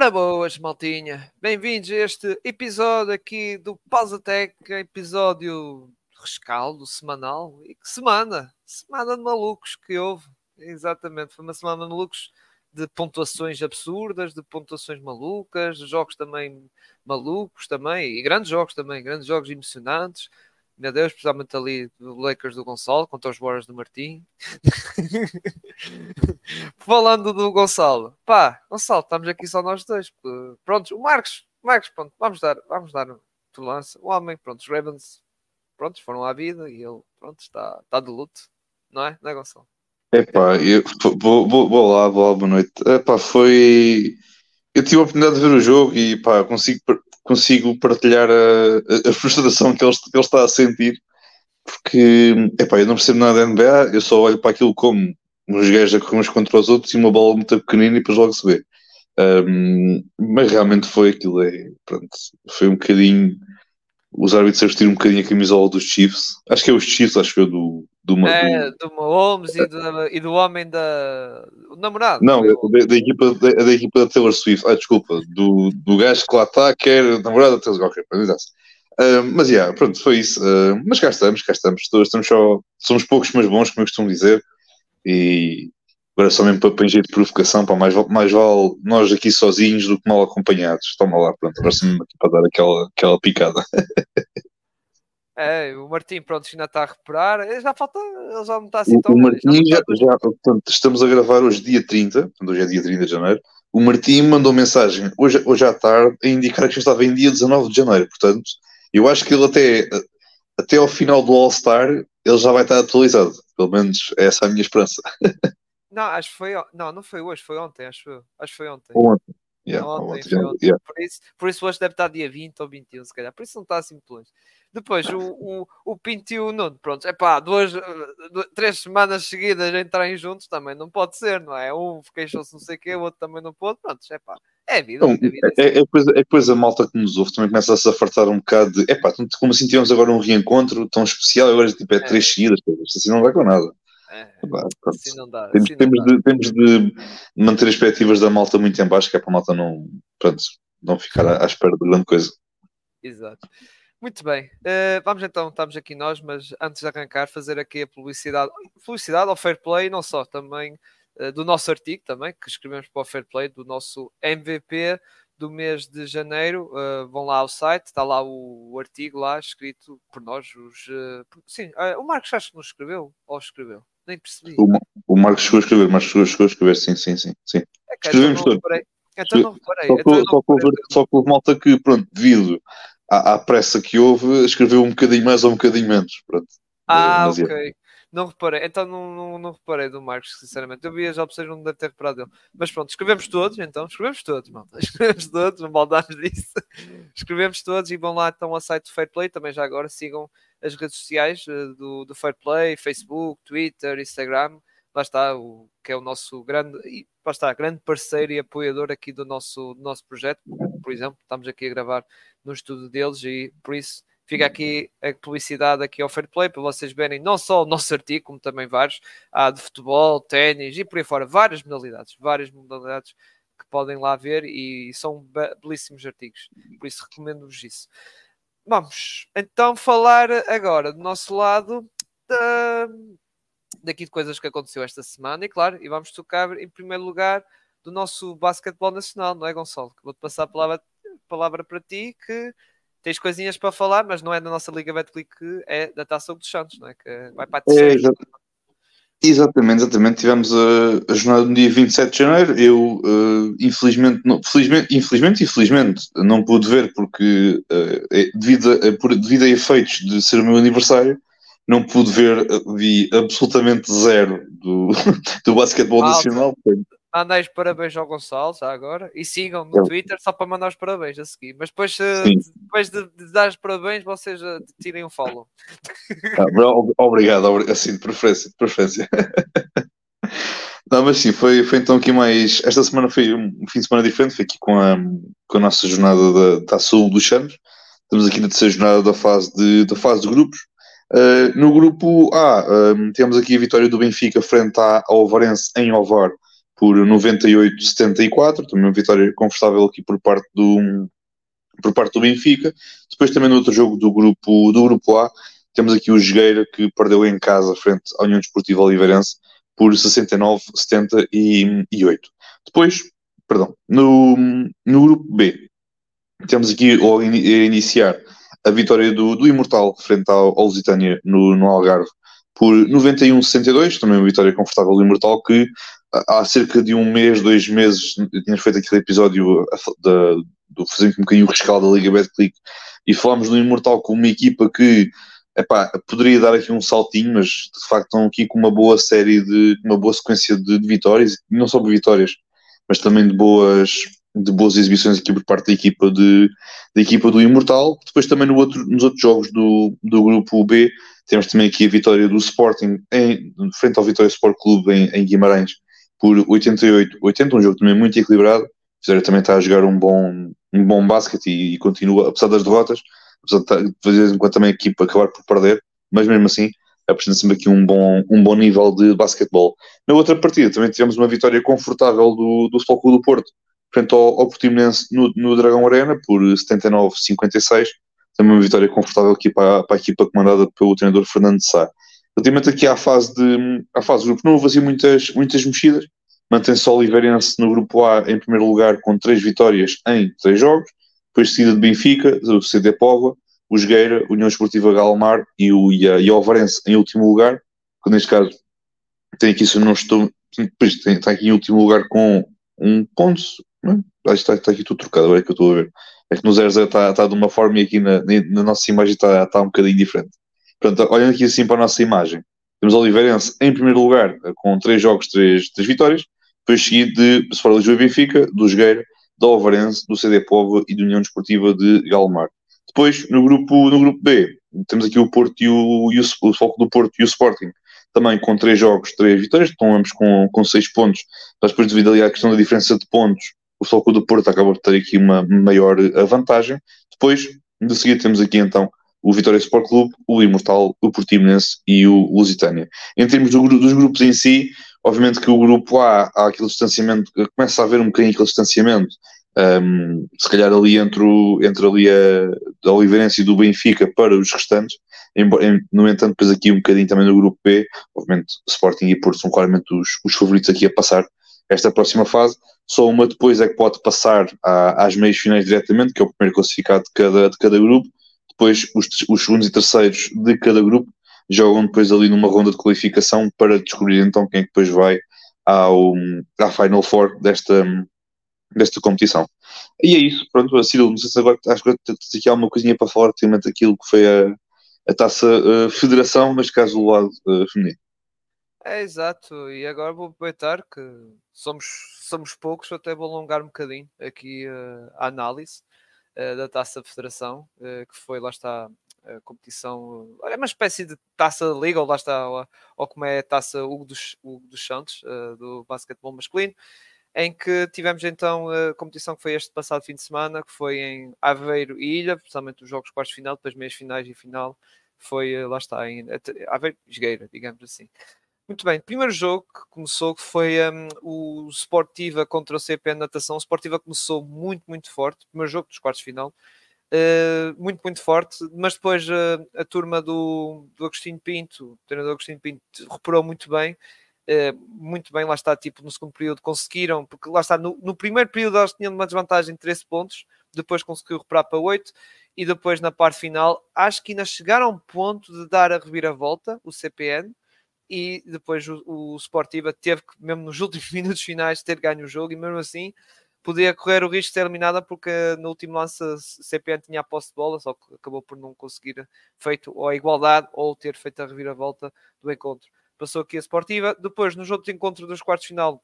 Ora boas, maltinha. Bem-vindos a este episódio aqui do Pausa Tech, episódio rescaldo, semanal. E que semana! Semana de malucos que houve. Exatamente, foi uma semana de malucos de pontuações absurdas, de pontuações malucas, de jogos também malucos também, e grandes jogos também, grandes jogos emocionantes. Meu Deus, especialmente ali do Lakers do Gonçalo contra os Warriors do Martim. Falando do Gonçalo, pá, Gonçalo, estamos aqui só nós dois. Pronto, o Marcos, Marcos, pronto, vamos dar, vamos dar tolerância. O homem, pronto, os Ravens, pronto, foram à vida e ele, pronto, está, está de luto, não é? Não é, Gonçalo? Epá, eu, vou, vou, vou lá, vou lá, boa noite. Epá, foi. Eu tive a oportunidade de ver o jogo e pá, consigo consigo partilhar a, a frustração que ele, que ele, está a sentir, porque epá, eu não percebo nada da NBA, eu só olho para aquilo como uns gajos a correr uns contra os outros e uma bola muito pequenina e depois logo se vê. Um, mas realmente foi aquilo, é, pronto, foi um bocadinho os árbitros a vestir um bocadinho a camisola dos Chiefs. Acho que é os Chiefs, acho que é do. Do, é, do, do Mahomes e do, e do homem da. O namorado. Não, da, da, equipa, da, da, equipa da Taylor Swift. Ah, desculpa. Do, do gajo que lá está, que era namorado da Taylor Swift. Okay, uh, mas, yeah, pronto, foi isso. Uh, mas cá estamos, cá estamos. Estamos só. Somos poucos, mas bons, como eu costumo dizer. E, Agora só mesmo para, para de provocação, para mais, mais vale nós aqui sozinhos do que mal acompanhados. Toma lá, pronto, agora sim aqui para dar aquela, aquela picada. É, o Martim, pronto, ainda está a recuperar. Já falta, ele já não está assim tão. O Martim já, já, portanto, estamos a gravar hoje dia 30, portanto, hoje é dia 30 de janeiro. O Martim mandou mensagem hoje, hoje à tarde a indicar que já estava em dia 19 de janeiro. Portanto, eu acho que ele até, até ao final do All-Star ele já vai estar atualizado. Pelo menos é essa a minha esperança. Não, acho que foi. Não, não foi hoje, foi ontem, acho. Acho que foi ontem. Ontem. Yeah, ontem, ontem, ontem. Yeah. Por, isso, por isso hoje deve estar dia 20 ou 21, se calhar. Por isso não está assim muito longe. Depois o, o, o Pinto e o Nuno, pronto, é pá, duas, duas, três semanas seguidas entrarem juntos também não pode ser, não é? Um queixou-se não sei o quê, o outro também não pode, pronto, é pá, é vida. Não, é, vida, é, é, coisa, é coisa malta que nos ouve também começa a se afartar um bocado de, é pá, como assim tivemos agora um reencontro tão especial, agora tipo é, é. três seguidas, assim não vai com nada. É, assim não dá. Temos, assim temos, não de, temos de manter as expectativas da malta muito em baixo, que é para a malta não, pronto, não ficar à, à espera de grande coisa. Exato. Muito bem, uh, vamos então, estamos aqui nós, mas antes de arrancar, fazer aqui a publicidade, publicidade ao Fair Play, não só, também uh, do nosso artigo também, que escrevemos para o Fair Play, do nosso MVP do mês de janeiro. Uh, vão lá ao site, está lá o, o, artigo lá escrito por nós. Os, sim, o Marcos acho que nos escreveu, ou escreveu? Nem percebi. O, o Marcos chegou a escrever, Marcos chegou, a escrever, sim, sim, sim. sim. É que, Escrevemos então todos. Então não reparei. Só, então só, reparei. só que houve malta que, pronto, devido à, à, pressa que houve, escreveu um bocadinho mais ou um bocadinho menos. Pronto. Ah, ok. Não reparei, então não, não, não, reparei do Marcos, sinceramente. Eu vi as opções, não deve ter reparado dele. Mas pronto, escrevemos todos, então. Escrevemos todos, malta. Escrevemos todos, não maldamos disso. Escrevemos todos e vão lá então ao site do Fair Play. Também já agora sigam as redes sociais uh, do, do Fair Play, Facebook, Twitter, Instagram lá está, o, que é o nosso grande, lá está, grande parceiro e apoiador aqui do nosso, do nosso projeto. Por exemplo, estamos aqui a gravar no estudo deles e por isso fica aqui a publicidade aqui ao Fair Play para vocês verem não só o nosso artigo, como também vários, há de futebol, ténis e por aí fora, várias modalidades, várias modalidades que podem lá ver e são belíssimos artigos, por isso recomendo-vos isso. Vamos então falar agora do nosso lado da, daqui de coisas que aconteceu esta semana e claro, e vamos tocar em primeiro lugar do nosso basquetebol nacional, não é Gonçalo? Vou-te passar a palavra, palavra para ti que tens coisinhas para falar, mas não é da nossa Liga Betclic, é da Taça dos Santos, não é? Que vai para a terceira. É, exatamente, exatamente. Tivemos a, a, jornada no dia 27 de janeiro. Eu, uh, infelizmente, não, felizmente, infelizmente, infelizmente, não pude ver porque, uh, devido, a, por, devido a efeitos de ser o meu aniversário, não pude ver, vi absolutamente zero do, do basquetebol nacional. Mandei os parabéns ao Gonçalo, já agora, e sigam no. Twitter só para mandar os parabéns a seguir. Mas depois, depois de, de, dar os parabéns, vocês uh, tirem um follow. Ah, obrigado, assim, de preferência. De preferência. Não, mas sim, foi, foi então aqui mais. Esta semana foi um fim de semana diferente, foi aqui com a, com a nossa jornada da Taça dos Santos. Estamos aqui na terceira jornada da fase de, da fase de grupos. Uh, no grupo A, um, temos aqui a vitória do Benfica frente ao Ovarense em Ovar por 98-74, também uma vitória confortável aqui por parte do por parte do Benfica. Depois também no outro jogo do grupo do grupo A, temos aqui o Jogueira que perdeu em casa frente à União Desportiva Oliveirense por 69-78. Depois, perdão, no, no grupo B, temos aqui a iniciar a vitória do, do Imortal frente ao, ao Lusitânia no, no Algarve por 91-62, também uma vitória confortável do Imortal que há cerca de um mês, dois meses, tínhamos feito aquele episódio da, do fazendo um bocadinho o rescaldo da Liga Betclic e falámos do Imortal como uma equipa que epá, poderia dar aqui um saltinho, mas de facto estão aqui com uma boa série de uma boa sequência de, de vitórias, não só de vitórias, mas também de boas de boas exibições aqui por parte da equipa, de, da equipa do Imortal. Depois também no outro, nos outros jogos do, do grupo B temos também aqui a vitória do Sporting em, frente ao Vitória Sport Clube em, em Guimarães por 88-80, um jogo também muito equilibrado. Vitória também está a jogar um bom, um bom basquete e, continua, apesar das derrotas, apesar de, de vez em quando também a equipa acabar por perder, mas mesmo assim apresenta sempre aqui um bom, um bom nível de basquetebol. Na outra partida também tivemos uma vitória confortável do, do Futebol do Porto, frente ao, ao Portimonense no, no Dragão Arena por 79-56. Também uma vitória confortável aqui para, para a equipa comandada pelo treinador Fernando Sá. Relativamente aqui à fase, de, à fase do grupo, não houve assim muitas, muitas mexidas. Mantém-se o Oliveirense no grupo A em primeiro lugar com três vitórias em três jogos. Depois seguida de Benfica, o CD Póvoa, o Jogueira, União Esportiva Galmar e o, e, a, e o Alvarense em último lugar. Que neste caso tem aqui, se não estou, tem, está aqui em último lugar com um ponto, não é? está, está aqui tudo trocado, agora é que eu estou a ver. É que no 0 está, está de uma forma e aqui na, na nossa imagem está, está um bocadinho diferente. Portanto, olhando aqui assim para a nossa imagem, temos o Oliveirense em primeiro lugar, com 3 jogos, 3, 3 vitórias, depois seguido de Sport Lisboa e Benfica, do Jogueira, do Alvarense, do CD Povo e da União Desportiva de Galmar. Depois, no grupo, no grupo B, temos aqui o Porto e o, e o, o Foco do Porto e o Sporting, também com 3 jogos, 3 vitórias, estão ambos com, com 6 pontos, mas depois devido ali à questão da diferença de pontos, o Foco do Porto acaba por ter aqui uma maior vantagem. Depois, de seguida, temos aqui então o Vitória Sport Clube, o Imortal, o Portimonense e o Lusitânia. Em termos do, dos grupos em si, obviamente que o grupo A, há aquele distanciamento, começa a haver um bocadinho aquele distanciamento, um, se calhar ali entre, o, entre ali a, a Oliveirense e do Benfica para os restantes, embora, no entanto, depois aqui um bocadinho também no grupo B, obviamente Sporting e Porto são claramente os, os favoritos aqui a passar esta próxima fase, só uma depois é que pode passar à, às meias finais diretamente, que é o primeiro classificado de cada, de cada grupo, depois os, os segundos e terceiros de cada grupo jogam depois ali numa ronda de qualificação para descobrir então quem é que depois vai ao, à Final Four desta, desta competição. E é isso, pronto, Ciro, não sei se agora acho que tens aqui alguma coisinha para falar relativamente aquilo que foi a, a taça uh, federação, mas caso do lado uh, feminino. É exato, e agora vou aproveitar que somos, somos poucos, até vou alongar um bocadinho aqui uh, a análise da taça federação, que foi lá está a competição, é uma espécie de taça liga, ou lá está, ou, ou como é a taça Hugo dos, Hugo dos Santos, do basquetebol masculino em que tivemos então a competição que foi este passado fim de semana, que foi em Aveiro e Ilha, principalmente os jogos quartos de final, depois meias finais e final, foi, eh, lá está, em Aveiro Jogueira, digamos assim. Muito bem, primeiro jogo que começou que foi um, o Sportiva contra o CP Natação. O Sportiva começou muito, muito forte, primeiro jogo dos quartos de final, uh, muito, muito forte, mas depois uh, a turma do, do Agostinho Pinto, o treinador Agostinho Pinto, reparou muito bem. Eh, muito bem, lá está, tipo, no segundo período conseguiram, porque lá está, no, no primeiro período eles tinham uma desvantagem de 13 pontos, depois conseguiu recuperar para 8, e depois na parte final, acho que ainda chegaram a um ponto de dar a reviravolta, o CPN, e depois o, o Sportiva teve que, mesmo nos últimos minutos finais, ter ganho o jogo, e mesmo assim podia correr o risco de ser eliminada porque no último lance a CPN tinha a posse de bola, só que acabou por não conseguir feito ou a igualdade ou ter feito a reviravolta do encontro passou aqui a Sportiva. Depois, no jogo de encontro dos quartos de final,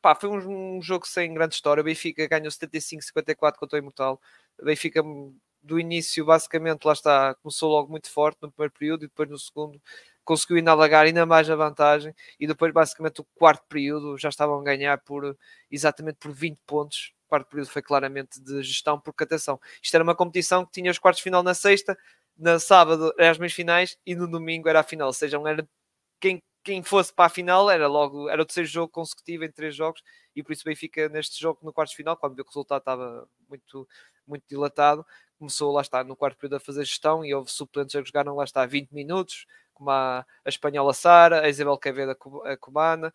pá, foi um, um, jogo sem grande história. O Benfica ganhou 75-54 contra o Imortal. O Benfica, do início, basicamente, lá está, começou logo muito forte no primeiro período e depois no segundo conseguiu inalagar ainda mais a vantagem e depois basicamente o quarto período já estavam a ganhar por exatamente por 20 pontos. O quarto período foi claramente de gestão porque atenção, isto era uma competição que tinha os quartos de final na sexta, na sábado eram as meias finais e no domingo era a final, ou seja, era quem quem fosse para a final era logo, era o terceiro jogo consecutivo em três jogos, e por isso Benfica neste jogo, no quarto final, quando viu que o resultado estava muito, muito dilatado, começou lá está no quarto período a fazer gestão e houve suplentes a jogaram lá está 20 minutos, como a, a espanhola Sara, a Isabel Quevedo a cubana,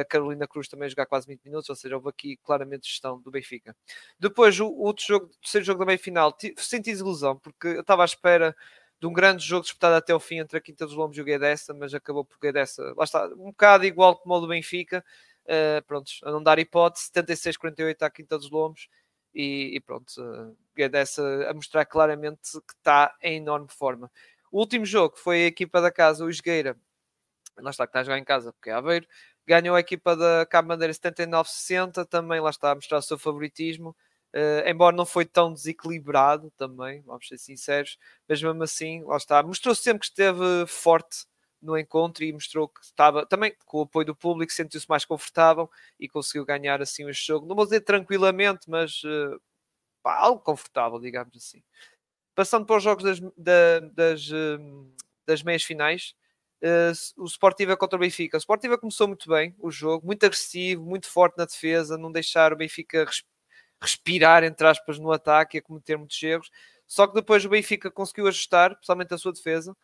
a Carolina Cruz também a jogar quase 20 minutos, ou seja, houve aqui claramente gestão do Benfica. Depois, o, outro jogo, o terceiro jogo da meia final, senti desilusão, porque eu estava à espera de um grande jogo disputado até o fim entre a Quinta dos Lombos e o Guedes, mas acabou por Guedes, lá está, um bocado igual como o do Benfica, uh, pronto, a não dar hipótese, 76-48 à Quinta dos Lombos, e, e pronto, uh, Guedes a, a mostrar claramente que está em enorme forma. O último jogo foi a equipa da casa, o Esgueira, lá está, que está a jogar em casa, porque é Aveiro, ganhou a equipa da Cabo Bandeira 79-60, também lá está a mostrar o seu favoritismo, Uh, embora não foi tão desequilibrado também, vamos ser sinceros, mas mesmo assim, lá está, mostrou sempre que esteve forte no encontro e mostrou que estava também com o apoio do público, sentiu-se mais confortável e conseguiu ganhar assim este jogo. Não vou dizer tranquilamente, mas uh, pá, algo confortável, digamos assim. Passando para os jogos das, da, das, uh, das meias finais, uh, o Sportiva contra o Benfica. O Sportiva começou muito bem o jogo, muito agressivo, muito forte na defesa, não deixar o Benfica respirar respirar, entre aspas, no ataque e a cometer muitos erros. Só que depois o Benfica conseguiu ajustar, principalmente a sua defesa,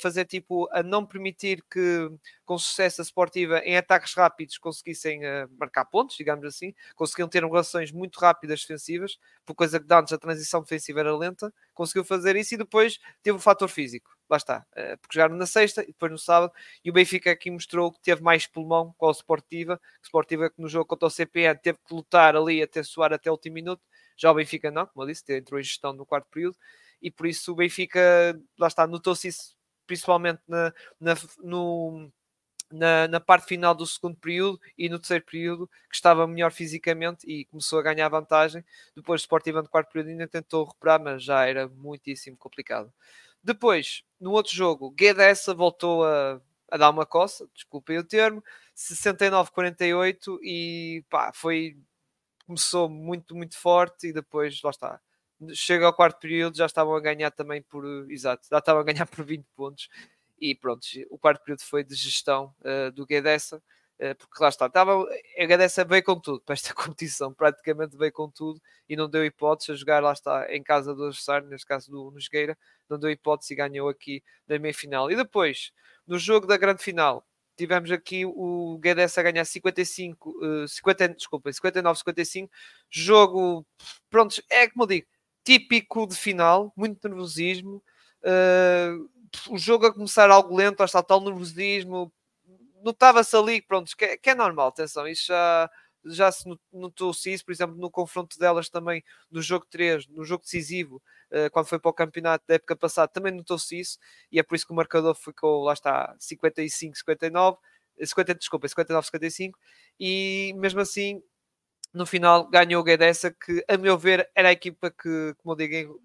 fazer tipo a não permitir que com sucesso a Sportiva em ataques rápidos conseguissem uh, marcar pontos, digamos assim, conseguiam ter relações muito rápidas defensivas, por coisa que antes a transição defensiva era lenta, conseguiu fazer isso e depois teve o fator físico, lá está, uh, porque jogaram na sexta e depois no sábado, e o Benfica aqui mostrou que teve mais pulmão com a Sportiva, a Sportiva que no jogo contra o CPN teve que lutar ali até suar até o último minuto, já o Benfica não, como eu disse, entrou em gestão no quarto período, e por isso o Benfica, lá está, notou-se isso principalmente na, na, no, na, na, parte final do segundo período e no terceiro período, que estava melhor fisicamente e começou a ganhar vantagem. Depois o Sporting no quarto período ainda tentou recuperar, mas já era muitíssimo complicado. Depois, no outro jogo, Guedessa voltou a, a dar uma coça, desculpem o termo, 69-48 e pá, foi começou muito, muito forte e depois, lá está, chega ao quarto período, já estavam a ganhar também por, exato, já estavam a ganhar por 20 pontos e pronto, o quarto período foi de gestão uh, do Guedessa, uh, porque lá está, estava, a Guedessa veio com tudo para esta competição, praticamente veio com tudo e não deu hipótese a jogar, lá está, em casa do adversário, neste caso do Nosgueira, não deu hipótese e ganhou aqui na meia final. E depois, no jogo da grande final, tivemos aqui o Guedes a ganhar 55, uh, 50, desculpa, 59-55, jogo, pronto, é como eu digo, típico de final, muito nervosismo. Uh, o jogo a começar algo lento, está tal nervosismo. Notava-se ali, pronto, que, é, que, é normal, atenção, isso já, já se notou-se isso, por exemplo, no confronto delas também no jogo 3, no jogo decisivo, uh, quando foi para o campeonato da época passada, também notou-se isso, e é por isso que o marcador ficou, lá está, 55, 59, 50, desculpa, 59, 55, e mesmo assim no final ganhou o Guedessa, que a meu ver era a equipa que, como eu digo,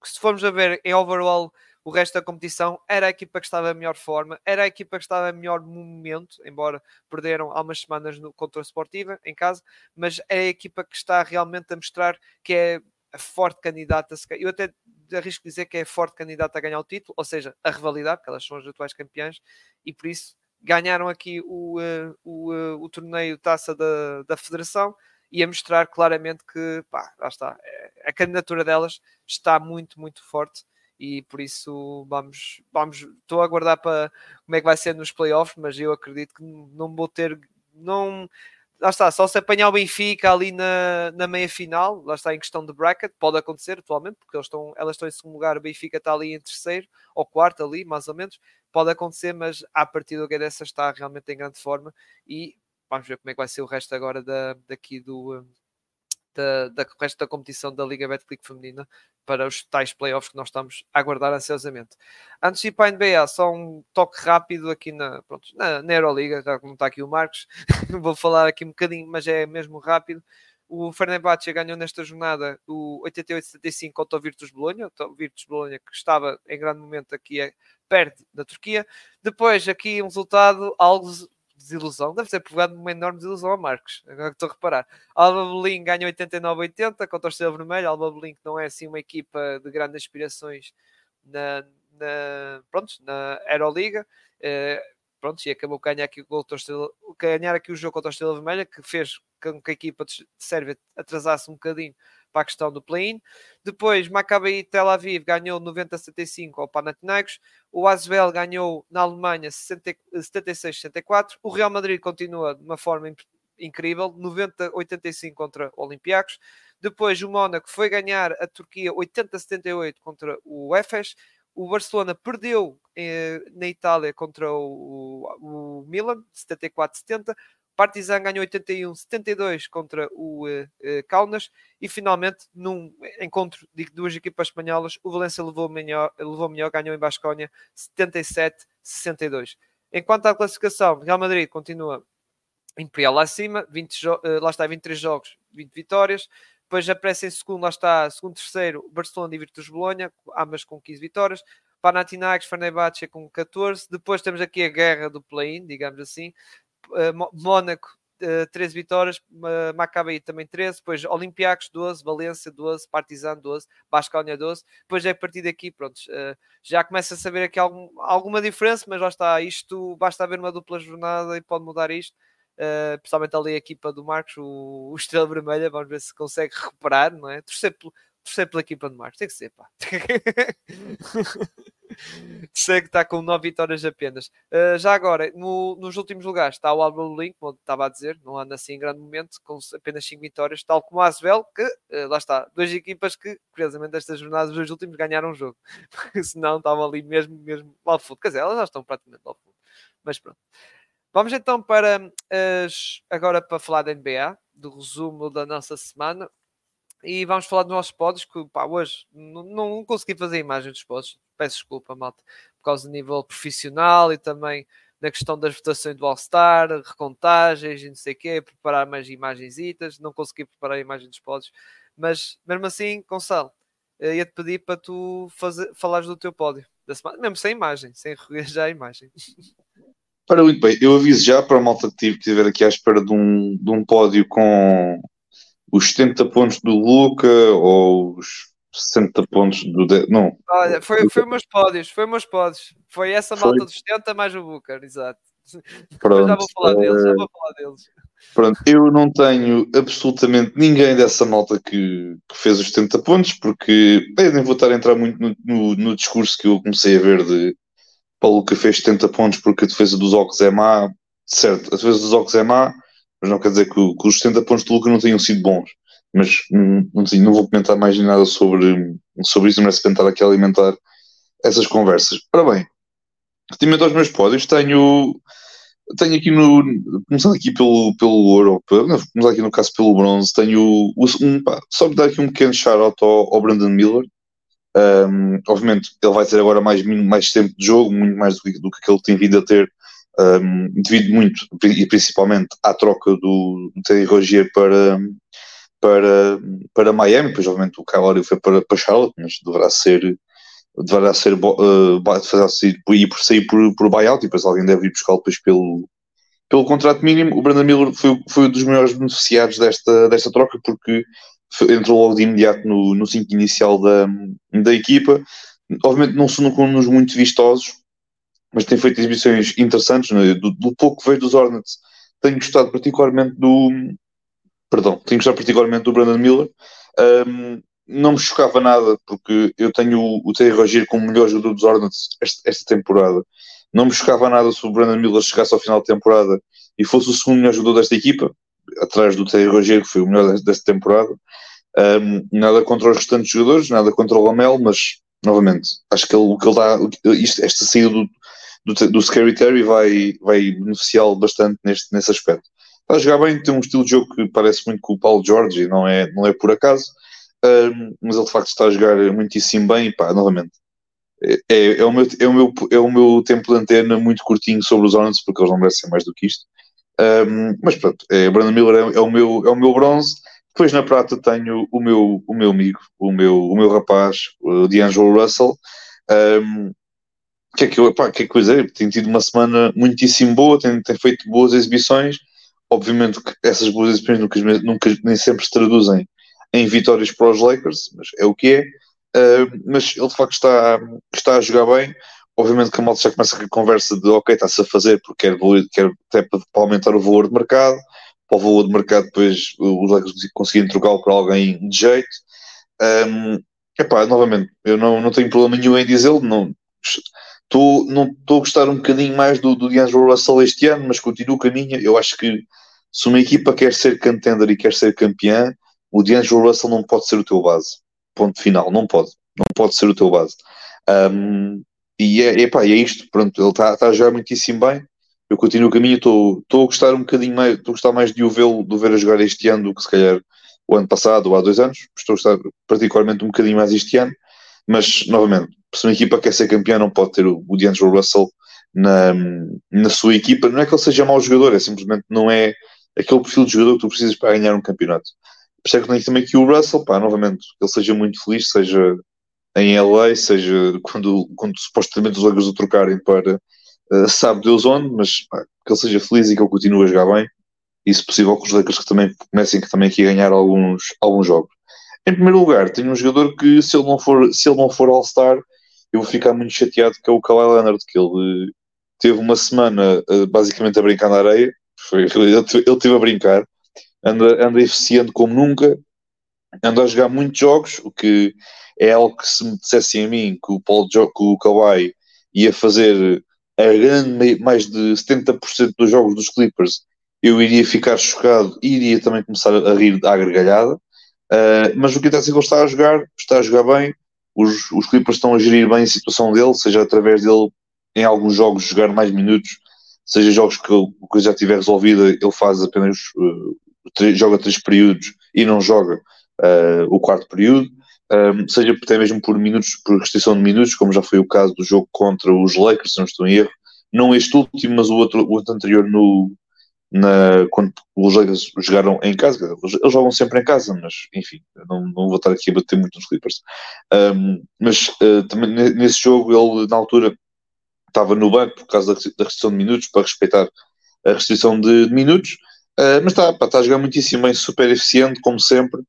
que se formos a ver em overall o resto da competição, era a equipa que estava em melhor forma, era a equipa que estava em melhor momento, embora perderam há umas semanas no, contra a Sportiva em casa, mas é a equipa que está realmente a mostrar que é a forte candidata, eu até arrisco dizer que é a forte candidata a ganhar o título, ou seja, a rivalidade, porque elas são as atuais campeãs, e por isso ganharam aqui o, uh, o, uh, o torneio taça da, da federação e a mostrar claramente que pá, lá está, eh, a candidatura delas está muito, muito forte e por isso vamos, vamos, estou a aguardar para como é que vai ser nos playoffs, mas eu acredito que não vou ter, não, lá está, só se apanhar o Benfica ali na, na meia final, lá está em questão de bracket, pode acontecer atualmente, porque eles estão, elas estão em segundo lugar, o Benfica está ali em terceiro ou quarto ali, mais ou menos, pode acontecer, mas a partir do Guedes está realmente em grande forma e vamos ver como é que vai ser o resto agora da, daqui do da, da resto da competição da Liga Betclic Feminina para os tais playoffs que nós estamos a aguardar ansiosamente. Antes de ir para a NBA, só um toque rápido aqui na, pronto, na, na Euroliga, já como está aqui o Marcos, vou falar aqui um bocadinho, mas é mesmo rápido. O Fenerbahçe ganhou nesta jornada o 88-75 contra o Virtus Bolonha, o Virtus Bolonha que estava em grande momento aqui é, perto da Turquia. Depois aqui um resultado algo desilusão, deve ser provado uma enorme desilusão a Marcos, agora que estou a reparar. Alba Berlim ganha 89-80 contra o Estrela Vermelho, Alba Berlim que não é assim uma equipa de grandes aspirações na, na, pronto, na Euroliga, uh, pronto, e acabou ganhar aqui o, gol Estrela, ganhar aqui o jogo contra a Estrela Vermelha, que fez com que a equipa de Sérvia atrasasse um bocadinho para a questão do play-in. Depois, Maccabi Tel Aviv ganhou 90-75 ao Panathinaikos. O Asvel ganhou na Alemanha 76-64. O Real Madrid continua de uma forma incrível, 90-85 contra o Olympiacos. Depois, o Mónaco foi ganhar a Turquia 80-78 contra o Efes. O Barcelona perdeu eh, na Itália contra o, o, Milan, 74-70. Partizan ganhou 81-72 contra o uh, uh, Kaunas e finalmente num encontro de duas equipas espanholas o Valência levou melhor, levou melhor ganhou em Bascónia 77-62. Enquanto à classificação, Real Madrid continua imperial lá acima, 20 uh, lá está 23 jogos, 20 vitórias. Depois aparece em segundo, lá está, segundo, terceiro, Barcelona e Virtus Bolonha, ambas com 15 vitórias. Panathinaikos, Fenerbahçe com 14. Depois temos aqui a guerra do play-in, digamos assim. Uh, Mónaco, uh, 13 vitórias, uh, Maccabi também 13, depois Olympiacos 12, Valência 12, Partizan 12, Basconia 12. Depois é a partir daqui, pronto, uh, já começa a saber aqui algum, alguma diferença, mas lá está, isto basta haver uma dupla jornada e pode mudar isto. Uh, principalmente ali a equipa do Marcos, o, o Estrela Vermelha, vamos ver se consegue recuperar, não é? Torcer, torcer pela equipa do Marcos, tem que ser, pá. Que está com 9 vitórias apenas. Uh, já agora, no, nos últimos lugares está o Álvaro Link, como estava a dizer, não anda assim em grande momento, com apenas 5 vitórias, tal como o Asvel, que uh, lá está, duas equipas que, curiosamente, estas jornadas, os últimos ganharam o jogo, porque senão estavam ali mesmo, mesmo ao fundo. Quer dizer, elas já estão praticamente ao fundo, mas pronto. Vamos então para as, agora para falar da NBA, do resumo da nossa semana. E vamos falar dos nossos pods, que pá, hoje não, não consegui fazer a imagem dos pods. Peço desculpa, malta, por causa do nível profissional e também na questão das votações do All-Star, recontagens e não sei o quê, preparar mais imagens, não consegui preparar a imagem dos pods. Mas mesmo assim, Gonçalo, ia-te pedir para tu fazer, falares do teu pódio da semana, mesmo sem imagem, sem já a imagem. Ora, muito bem, eu aviso já para a malta que estiver aqui à espera de um, de um pódio com os 70 pontos do Luca ou os 60 pontos do. De... Não. Olha, foi, foi meus pódios, foi meus pódios. Foi essa malta foi. dos 70 mais o Booker, exato. Pronto, já vou falar deles, já vou falar deles. Pronto, eu não tenho absolutamente ninguém dessa malta que, que fez os 70 pontos, porque eu nem vou estar a entrar muito no, no, no, discurso que eu comecei a ver de Paulo que fez 70 pontos porque a defesa dos Ox é má, certo, a defesa dos Ox é má, mas não quer dizer que, que os 70 pontos de Luca não tenham sido bons. Mas hum, não, vou comentar mais nada sobre, sobre isso, não merece tentar aqui alimentar essas conversas. Ora bem, relativamente aos meus pódios, tenho, tenho aqui no. Começando aqui pelo, pelo ouro, começar aqui no caso pelo bronze, tenho um, pá, só dar aqui um pequeno shout-out ao, ao Brandon Miller. Um, obviamente, ele vai ter agora mais, mais tempo de jogo, muito mais do que, do que ele tem vindo a ter um, devido muito, e principalmente à troca do, Terry Rogier para, para, para Miami, pois obviamente o Kyle foi para, para Charlotte, mas deverá ser deverá ser uh, deverá ser, ir por sair por, por buyout e depois alguém deve ir buscá-lo depois pelo, pelo contrato mínimo. O Brandon Miller foi, foi um dos maiores beneficiados desta, desta troca porque entrou logo de imediato no, no 5 inicial da, da equipa. Obviamente não são nos muito vistosos, mas tem feito exibições interessantes. Né? Do, do, pouco que vejo dos Hornets, tenho gostado particularmente do. Perdão, tenho gostado particularmente do Brandon Miller. Um, não me chocava nada, porque eu tenho o Terry Rogier como melhor jogador dos Hornets esta, esta, temporada. Não me chocava nada se o Brandon Miller chegasse ao final da temporada e fosse o segundo melhor jogador desta equipa, atrás do Terry Rogier, que foi o melhor desta temporada. Um, nada contra os restantes jogadores, nada contra o Lamel, mas novamente, acho que ele, que ele dá, isto, esta saída do, do, do Scary Terry vai, vai beneficiá-lo bastante neste, nesse aspecto. Está a jogar bem, tem um estilo de jogo que parece muito com o Paulo George e não é, não é por acaso, um, mas ele de facto está a jogar muitíssimo bem e pá, novamente. É, é, é, o meu, é, o meu, é o meu tempo de antena muito curtinho sobre os Hornets, porque eles não merecem mais do que isto. Um, mas pronto, é, Brandon Miller é, é, o meu, é o meu bronze. Depois na prata tenho o meu, o meu amigo, o meu, o meu rapaz, o D'Angelo Russell. Um, que é que eu, pá, que é tem tido uma semana muitíssimo boa, tem, tem feito boas exibições. Obviamente que essas boas exibições nunca, nunca, nem sempre se traduzem em vitórias para os Lakers, mas é o que é. Uh, mas ele de facto está, está a jogar bem. Obviamente que a malta já começa com a conversa de ok, está-se a fazer porque quer, quer até para aumentar o valor de mercado, para o valor de mercado depois os Lakers conseguirem trocá-lo para alguém de jeito. Um, epá, novamente, eu não, não tenho problema nenhum em dizê-lo, não estou não, a gostar um bocadinho mais do, do D'Angelo Russell este ano, mas continuo com a minha, eu acho que se uma equipa quer ser contender e quer ser campeã, o D'Angelo Russell não pode ser o teu base. Ponto final, não pode. Não pode ser o teu base. Um, e é, epá, é isto, pronto, ele está tá a jogar muitíssimo bem. Eu continuo o caminho, estou a gostar um bocadinho mais, estou a gostar mais de o vê-lo, de o ver a jogar este ano do que se calhar o ano passado ou há dois anos. Estou a gostar particularmente um bocadinho mais este ano, mas novamente, se uma equipa quer ser campeã, não pode ter o, o D'Angelo Russell na, na sua equipa. Não é que ele seja mau jogador, é simplesmente não é aquele perfil de jogador que tu precisas para ganhar um campeonato. Por isso é que também que o Russell, pá, novamente, que ele seja muito feliz, seja em LA, seja quando, quando supostamente os Lakers o trocarem para uh, sabe Deus onde, mas pá, que ele seja feliz e que ele continue a jogar bem. E se possível que os Lakers que também comecem que também aqui a ganhar alguns, alguns jogos. Em primeiro lugar, tenho um jogador que se ele não for, se ele não for All-Star, eu vou ficar muito chateado, que é o Kawhi Leonard, que ele teve uma semana uh, basicamente a brincar na areia, foi, ele, ele teve a brincar, anda, anda eficiente como nunca, anda a jogar muitos jogos, o que é algo que se me dissessem a mim que o, Paul jo que o Kawhi ia fazer a grande, mais de 70% dos jogos dos Clippers, eu iria ficar chocado e iria também começar a rir à gargalhada. Uh, mas o que interessa é que ele está a jogar, está a jogar bem, os, os Clippers estão a gerir bem a situação dele, seja através dele em alguns jogos jogar mais minutos, seja jogos que a já estiver resolvida, ele faz apenas uh, três, joga três períodos e não joga uh, o quarto período um, seja até mesmo por minutos, por restrição de minutos, como já foi o caso do jogo contra os Lakers, se não estou em erro. Não este último, mas o outro, o outro anterior no, na, quando os Lakers jogaram em casa. Eles jogam sempre em casa, mas enfim, não, não vou estar aqui a bater muito nos Clippers. Um, mas uh, também nesse jogo, ele na altura estava no banco por causa da, restrição de minutos, para respeitar a restrição de, de minutos. Uh, mas está, está a jogar muitíssimo bem, super eficiente, como sempre.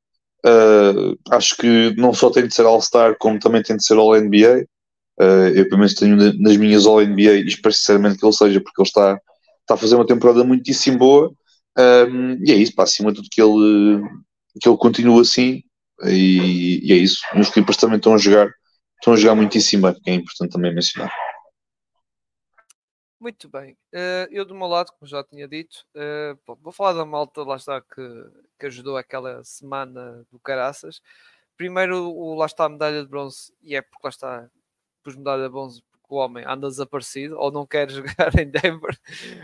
Uh, acho que não só tem de ser All-Star, como também tem de ser All-NBA. Uh, eu, pelo menos, tenho nas minhas All-NBA e espero sinceramente que ele seja, porque ele está, está a fazer uma temporada muitíssimo boa. Um, e é isso, pá, acima de tudo que ele, que ele continua assim. E, e é isso. Os Clippers também estão a jogar, estão a jogar muitíssimo bem, que é importante também mencionar. Muito bem. Uh, eu do meu lado, como já tinha dito, bom, vou falar da malta, lá está, que, que ajudou aquela semana do Caraças. Primeiro, o, lá está a medalha de bronze, e é porque lá está, pus medalha de bronze porque o homem anda desaparecido, ou não quer jogar em Denver,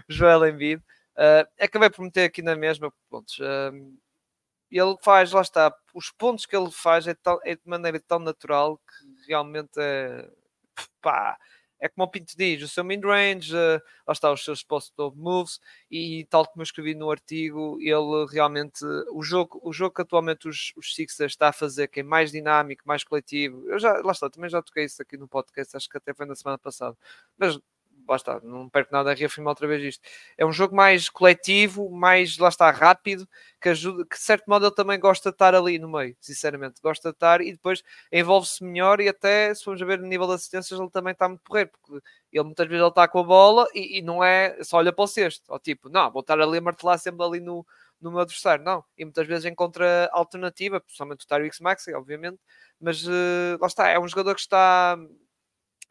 Joel Embiid. Uh, acabei por meter aqui na mesma, pontos. Uh, ele faz, lá está, os pontos que ele faz é, é de maneira tão natural que realmente é, pá, é como o Pinto diz, o seu mid-range, uh, lá está os seus post-up moves, e tal como eu escrevi no artigo, ele realmente, o jogo, o jogo que atualmente os, os Sixers está a fazer, que é mais dinâmico, mais coletivo, eu já, lá está, também já toquei isso aqui no podcast, acho que até foi na semana passada, mas lá está, não perco nada a reafirmar outra vez isto. É um jogo mais coletivo, mais, lá está, rápido, que ajuda, que de certo modo ele também gosta de estar ali no meio, sinceramente, gosta de estar e depois envolve-se melhor e até, se formos a ver no nível de assistências, ele também está muito porreiro, porque ele muitas vezes ele está com a bola e, e, não é, só olha para o cesto, ou tipo, não, vou estar ali a martelar sempre ali no, no meu adversário, não, e muitas vezes encontra alternativa, principalmente o Tyrix Maxi, obviamente, mas uh, lá está, é um jogador que está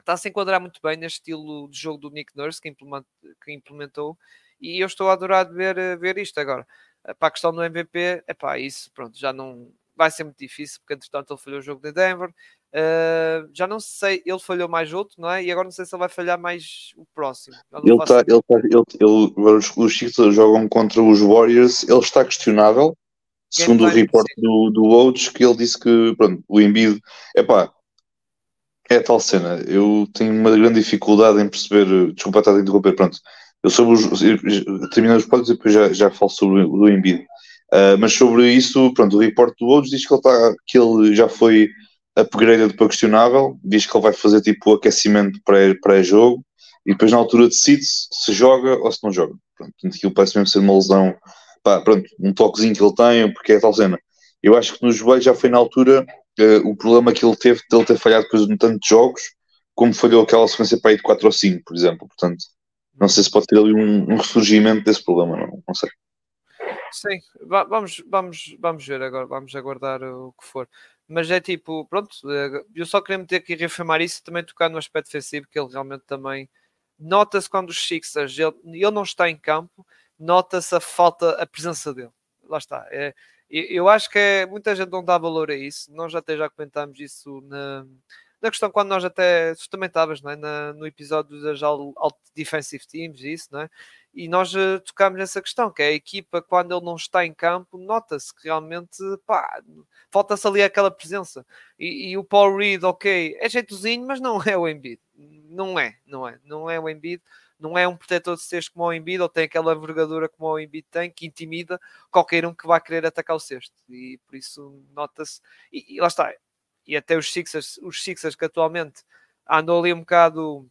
está a se enquadrar muito bem neste estilo de jogo do Nick Nurse que, implement, que implementou e eu estou a adorar ver, eh, ver isto agora. Eh, para a questão do MVP, é pá, isso pronto, já não vai ser muito difícil, porque entretanto ele falhou o jogo de Denver. Uh, já não sei, ele falhou mais outro, não é? E agora não sei se ele vai falhar mais o próximo. Ele está, ele está, ele, ele, os, os Chiefs jogam contra os Warriors, ele está questionável, segundo o report do, do Woj, que ele disse que pronto, o Embiid, é tal cena. Eu tenho uma grande dificuldade em perceber. Desculpa estar a interromper, pronto. Eu sobre os. Os pódios e depois já, já falo sobre o do Embiid. Uh, mas sobre isso, pronto, o report do Woj diz que ele, tá, que ele já foi upgraded para questionável. Diz que ele vai fazer tipo aquecimento pré-jogo e depois na altura decide se joga ou se não joga. Pronto, aquilo parece mesmo ser uma lesão. Pá, pronto, um toquezinho que ele tem, porque é tal cena. Eu acho que no joelho já foi na altura uh, o problema que ele teve de ele ter falhado depois de tantos jogos como falhou aquela sequência para ir de 4 ou 5, por exemplo. Portanto, não sei se pode ter ali um, um ressurgimento desse problema, não, não sei. Sim, vamos, vamos, vamos ver agora, vamos aguardar o que for. Mas é tipo, pronto, eh, eu só queria meter aqui reafirmar isso também tocar no aspecto defensivo, que ele realmente também nota-se quando os Sixers ele, ele não está em campo, nota-se a falta, a presença dele. Lá está. É, eu acho que é, muita gente não dá valor a isso. Nós até já comentámos isso na, na questão quando nós até sustentavas não é? No episódio das Defensive Teams, isso, não é? E nós uh, tocámos nessa questão, que é a equipa, quando ele não está em campo, nota-se que realmente pá, falta-se ali aquela presença. E, e, o Paul Reed, ok, é jeitozinho, mas não é o Embiid. Não é, não é, não é o Embiid não é um protetor de cestos como o Embiid, ou tem aquela envergadura como o Embiid tem, que intimida qualquer um que vai querer atacar o cesto. E por isso nota-se. E, e, lá está. E até os Sixers, os Sixers que atualmente andam ali um bocado.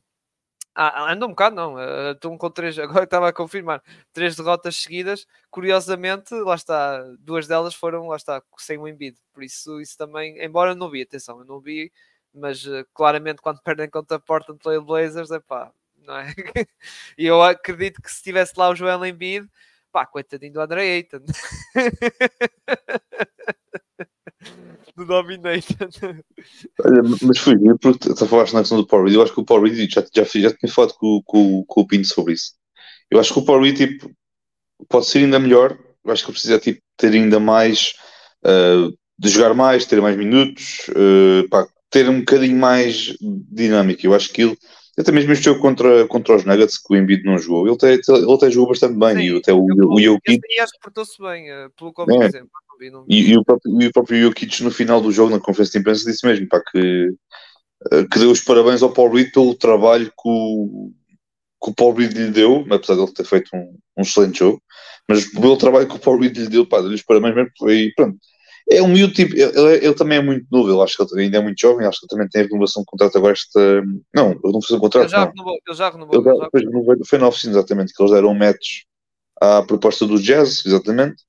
Ah, andam um bocado, não. Uh, com três, agora estava a confirmar, três derrotas seguidas. Curiosamente, lá está, duas delas foram, lá está, sem o Embiid. Por isso, isso também, embora eu não vi, atenção, eu não vi, mas uh, claramente quando perdem contra Portland Trail Blazers, é pá, não é? E eu acredito que se tivesse lá o Joel Embiid, pá, coitadinho do Andre Ayton. do Dominator. Olha, mas foi porque tu falaste na questão do Power Reed. Eu acho que o Power Reed já, já, já tinha falado com, com, com o Pinto sobre isso. Eu acho que o Power Reed tipo, pode ser ainda melhor. Eu acho que precisa tipo, ter ainda mais uh, de jogar mais, ter mais minutos, uh, pá, ter um bocadinho mais dinâmico. Eu acho que ele até mesmo este jogo contra, contra os Nuggets, que o Embiid não jogou, ele até, ele até jogou bastante bem. Sim, e até o, o, o Jokic. acho que portou-se bem, uh, pelo que eu é. exemplo. E, e, o próprio, e o próprio Jokic no final do jogo, na conferência de imprensa, disse mesmo pá, que, eh, que deu os parabéns ao Paul Reed pelo trabalho que o, que o Paul Reed lhe deu, apesar de ele ter feito um, um excelente jogo, mas pelo trabalho que o Paul Reed lhe deu, pá, deu os parabéns mesmo, e pronto é um miúdo tipo, ele, ele, também é muito novo, eu acho que ele ainda é muito jovem, acho que ele também tem a renovação de contrato agora esta. Não, ele não fez um contrato. Ele já renovou, ele já renovou. Ele já, ele renovou. Foi na oficina, exatamente, que eles deram match à proposta do Jazz, exatamente.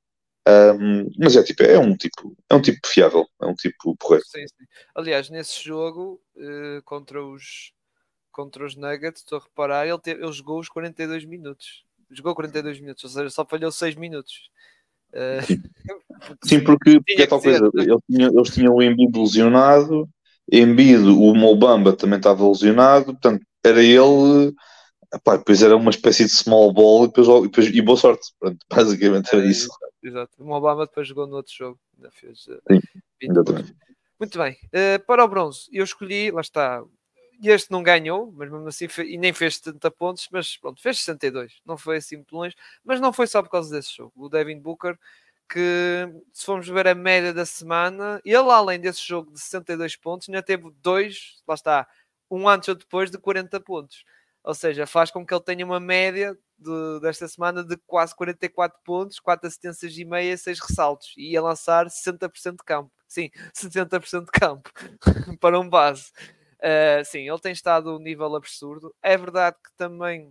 Um, mas é tipo, é um tipo, é um tipo fiável, é um tipo porreiro. Sim, sim. Aliás, nesse jogo uh, contra os contra os Nuggets, estou a reparar, ele, teve, ele jogou os 42 minutos. Jogou 42 minutos, ou seja, só falhou 6 minutos. Sim, porque, porque é tal coisa, eles tinham, eles tinham o Embiid lesionado, Embiid, o Mobamba também estava lesionado, portanto, era ele, epá, depois era uma espécie de small ball e, depois, e, depois, e boa sorte, pronto, basicamente era, isso. Exato, o Mobamba depois jogou no outro jogo, ainda fez uh, Sim, exatamente. Muito bem, uh, para o bronze, eu escolhi, lá está, este não ganhou, mas mesmo assim e nem fez 70 pontos, mas pronto, fez 62. Não foi assim muito longe, mas não foi só por causa desse jogo. O Devin Booker, que se formos ver a média da semana, ele além desse jogo de 62 pontos, ainda teve dois, lá está, um antes ou depois de 40 pontos. Ou seja, faz com que ele tenha uma média de, desta semana de quase 44 pontos, 4 assistências e meia, 6 ressaltos. E ia lançar 60% de campo. Sim, 60% de campo para um base. Uh, sim, ele tem estado a um nível absurdo. É verdade que também,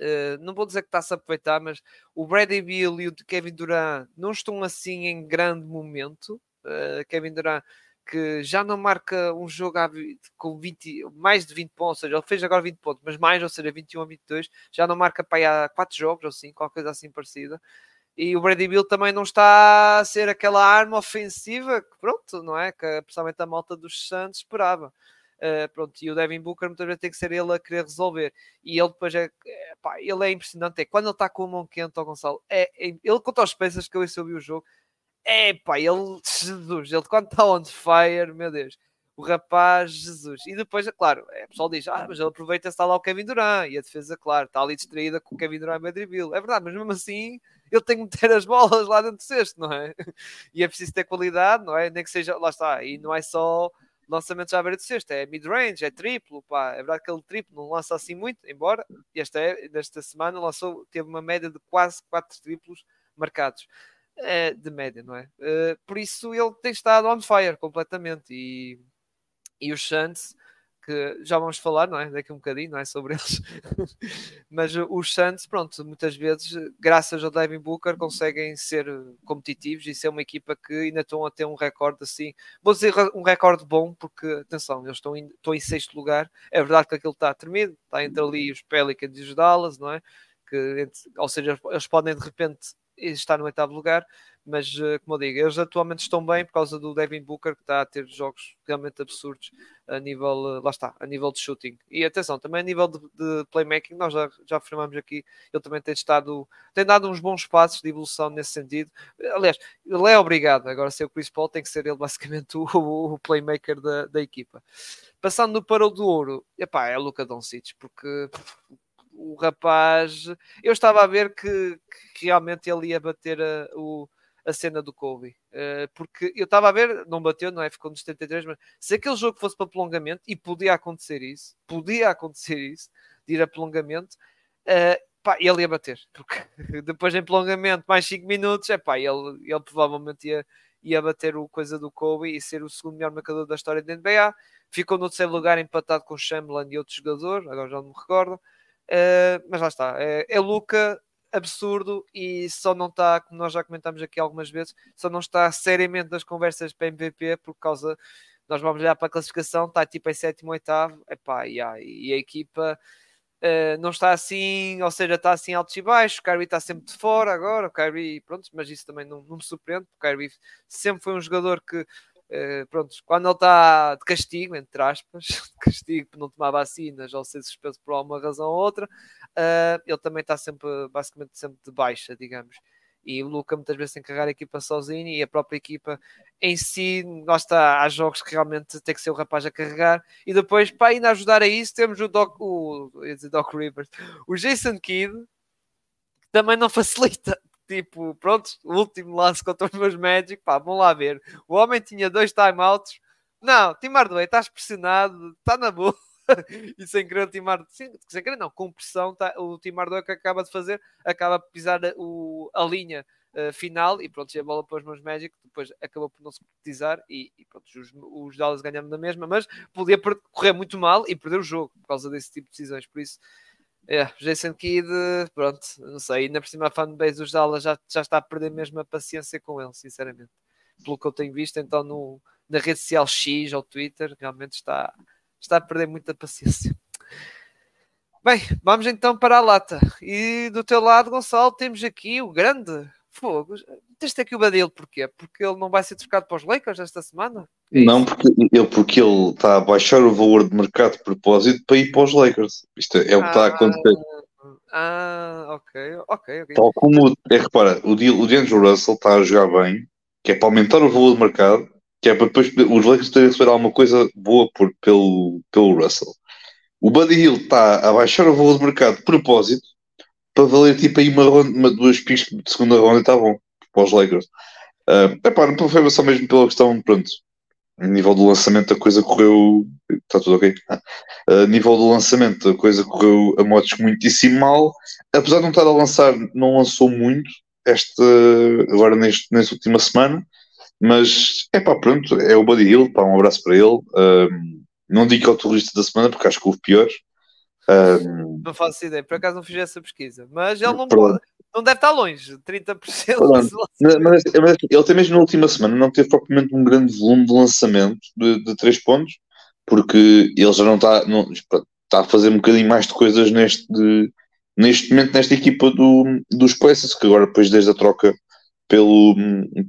uh, não vou dizer que está-se a aproveitar, mas o Bradley Bill e o Kevin Durant não estão assim em grande momento. Uh, Kevin Durant que já não marca um jogo com 20, mais de 20 pontos, ou seja, ele fez agora 20 pontos, mas mais, ou seja, 21 a 22, já não marca para aí há 4 jogos ou assim, qualquer coisa assim parecida. E o Brady Bill também não está a ser aquela arma ofensiva que, pronto, não é? Que principalmente a malta dos Santos esperava. Uh, pronto, e o Devin Booker muitas vezes tem que ser ele a querer resolver. E ele depois é, é pá, ele é impressionante. É quando ele está com a mão quente ao Gonçalo, é, é, ele conta os peças que eu ouvi o jogo. É pá, ele, Jesus, ele quando está on fire, meu Deus, o rapaz, Jesus. E depois, é claro, é, o pessoal diz, ah, mas ele aproveita está lá o Kevin Durant e a defesa, claro, está ali distraída com o Kevin Durant e Madridville. É verdade, mas mesmo assim ele tem que meter as bolas lá dentro do cesto, não é? E é preciso ter qualidade, não é? Nem que seja, lá está, e não é só lançamentos à beira de sexta, é mid-range, é triplo, pá, é verdade que ele triplo não lança assim muito, embora esta, é, desta semana lançou, teve uma média de quase 4 triplos marcados, é, de média, não é? Uh, por isso ele tem estado on fire completamente, e, e os Suns, que já vamos falar, não é? Daqui um bocadinho, não é? Sobre eles. Mas os Santos, pronto, muitas vezes, graças ao Devin Booker, conseguem ser competitivos e ser uma equipa que ainda estão a ter um recorde assim. Vou dizer um recorde bom, porque, atenção, eles estão em, estão em sexto lugar. É verdade que aquilo está tremido, está entre ali os Pelicans e os Dallas, não é? Que, ou seja, eles podem de repente estar no oitavo lugar, mas eh, como eu digo, eles atualmente estão bem por causa do Devin Booker que está a ter jogos realmente absurdos a nível, eh, lá está, a nível de shooting. E atenção, também a nível de, de playmaking, nós já, já afirmamos aqui, ele também tem estado, tem dado uns bons passos de evolução nesse sentido. Aliás, ele é obrigado, agora ser o Chris Paul tem que ser ele basicamente o, o playmaker da, da equipa. Passando para o do ouro, epá, é Luca Doncic, porque o rapaz, eu estava a ver que, que realmente ele ia bater a, o, a cena do Kobe, uh, porque eu estava a ver, não bateu, não é? Ficou nos 73, mas se aquele jogo fosse para prolongamento, e podia acontecer isso, podia acontecer isso, de ir a prolongamento, uh, pá, ele ia bater, porque depois em prolongamento, mais 5 minutos, é pá, ele, ele provavelmente ia, ia bater o coisa do Kobe e ser o segundo melhor marcador da história da NBA. Ficou no terceiro lugar empatado com Chamberlain e outro jogador, agora já não me recordo. Uh, mas lá está, é, é Luca absurdo e só não está, como nós já comentámos aqui algumas vezes, só não está seriamente nas conversas para MVP por causa. Nós vamos olhar para a classificação, está tipo em sétimo, oitavo, epá, yeah, e a equipa uh, não está assim, ou seja, está assim altos e baixos. O Kyrie está sempre de fora agora, o Kyrie, pronto, mas isso também não, não me surpreende, o Kyrie sempre foi um jogador que Uh, pronto, quando ele está de castigo, entre aspas, de castigo por não tomar vacinas ou ser suspenso por alguma razão ou outra, uh, ele também está sempre, basicamente, sempre de baixa, digamos. E o Luca muitas vezes tem que carregar a equipa sozinho e a própria equipa em si, está, há jogos que realmente tem que ser o rapaz a carregar. E depois, para ainda ajudar a isso, temos o Doc, o, Doc Rivers, o Jason Kidd, que também não facilita tipo, pronto, o último lance contra os meus Magic, pá, vamos lá ver. O homem tinha dois timeouts. Não, Tim Hardaway, estás pressionado, está na boa. e sem querer o Tim Hardaway, sem, sem querer não, com pressão, tá, o Tim Hardaway que acaba de fazer, acaba de pisar o, a linha uh, final e pronto, a bola para os meus Magic, depois acabou por não se concretizar e, e pronto, os, os Dallas ganharam na mesma, mas podia correr muito mal e perder o jogo por causa desse tipo de decisões, por isso é, Jason Kidd, pronto, não sei, ainda por cima a fanbase dos Dallas já, já está a perder mesmo a paciência com ele, sinceramente. Pelo que eu tenho visto, então no, na rede social X ou Twitter, realmente está, está a perder muita paciência. Bem, vamos então para a lata. E do teu lado, Gonçalo, temos aqui o grande fogo. Tens aqui o Badil, porquê? Porque ele não vai ser trocado para os Lakers esta semana? É não, porque ele, porque ele está a baixar o valor de mercado de propósito para ir para os Lakers. Isto é, é o que está a acontecer. Ah, ok, ok, ok. Tal como, é, repara, o, o D'Angelo Russell está a jogar bem, que é para aumentar o valor de mercado, que é para depois os Lakers terem receber alguma coisa boa por, pelo, pelo Russell. O Buddy Hill está a baixar o valor de mercado de propósito para valer tipo aí uma, uma duas picks de segunda ronda e está bom para os Lakers. Uh, epá, não foi só mesmo pela questão, pronto, a nível do lançamento a coisa correu. Está tudo ok? A nível do lançamento a coisa correu a modos muitíssimo mal. Apesar de não estar a lançar, não lançou muito esta, agora neste, nesta última semana. Mas é pá, pronto, é o Buddy Hill, pá, um abraço para ele. Um, não digo que é o turista da semana, porque acho que houve piores. Um, não faço ideia, por acaso não fiz essa pesquisa, mas ele não pode, não deve estar longe, 30%. Mas, mas, mas, ele tem mesmo na última semana não teve propriamente um grande volume de lançamento de, de 3 pontos, porque ele já não está, não, está a fazer um bocadinho mais de coisas neste, neste momento nesta equipa do, dos Pacers, que agora depois desde a troca pelo,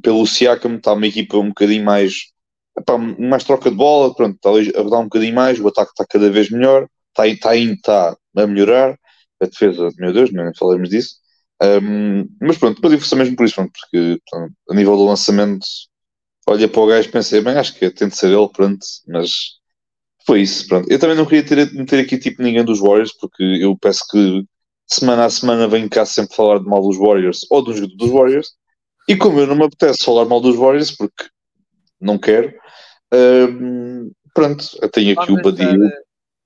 pelo Siakam está uma equipa um bocadinho mais epá, mais troca de bola, pronto, está a dar um bocadinho mais, o ataque está cada vez melhor, está, está, está a melhorar, a defesa, meu Deus, nem falamos disso, um, mas pronto, depois só mesmo por isso, pronto, porque pronto, a nível do lançamento, olha para o gajo e pensei, bem, acho que tem de ser ele, pronto, mas foi isso, pronto. Eu também não queria ter, meter aqui tipo ninguém dos Warriors, porque eu peço que semana a semana venho cá sempre falar de mal dos Warriors ou dos, dos Warriors, e como eu não me apetece falar mal dos Warriors, porque não quero, um, pronto, eu tenho aqui Vamos o Badio.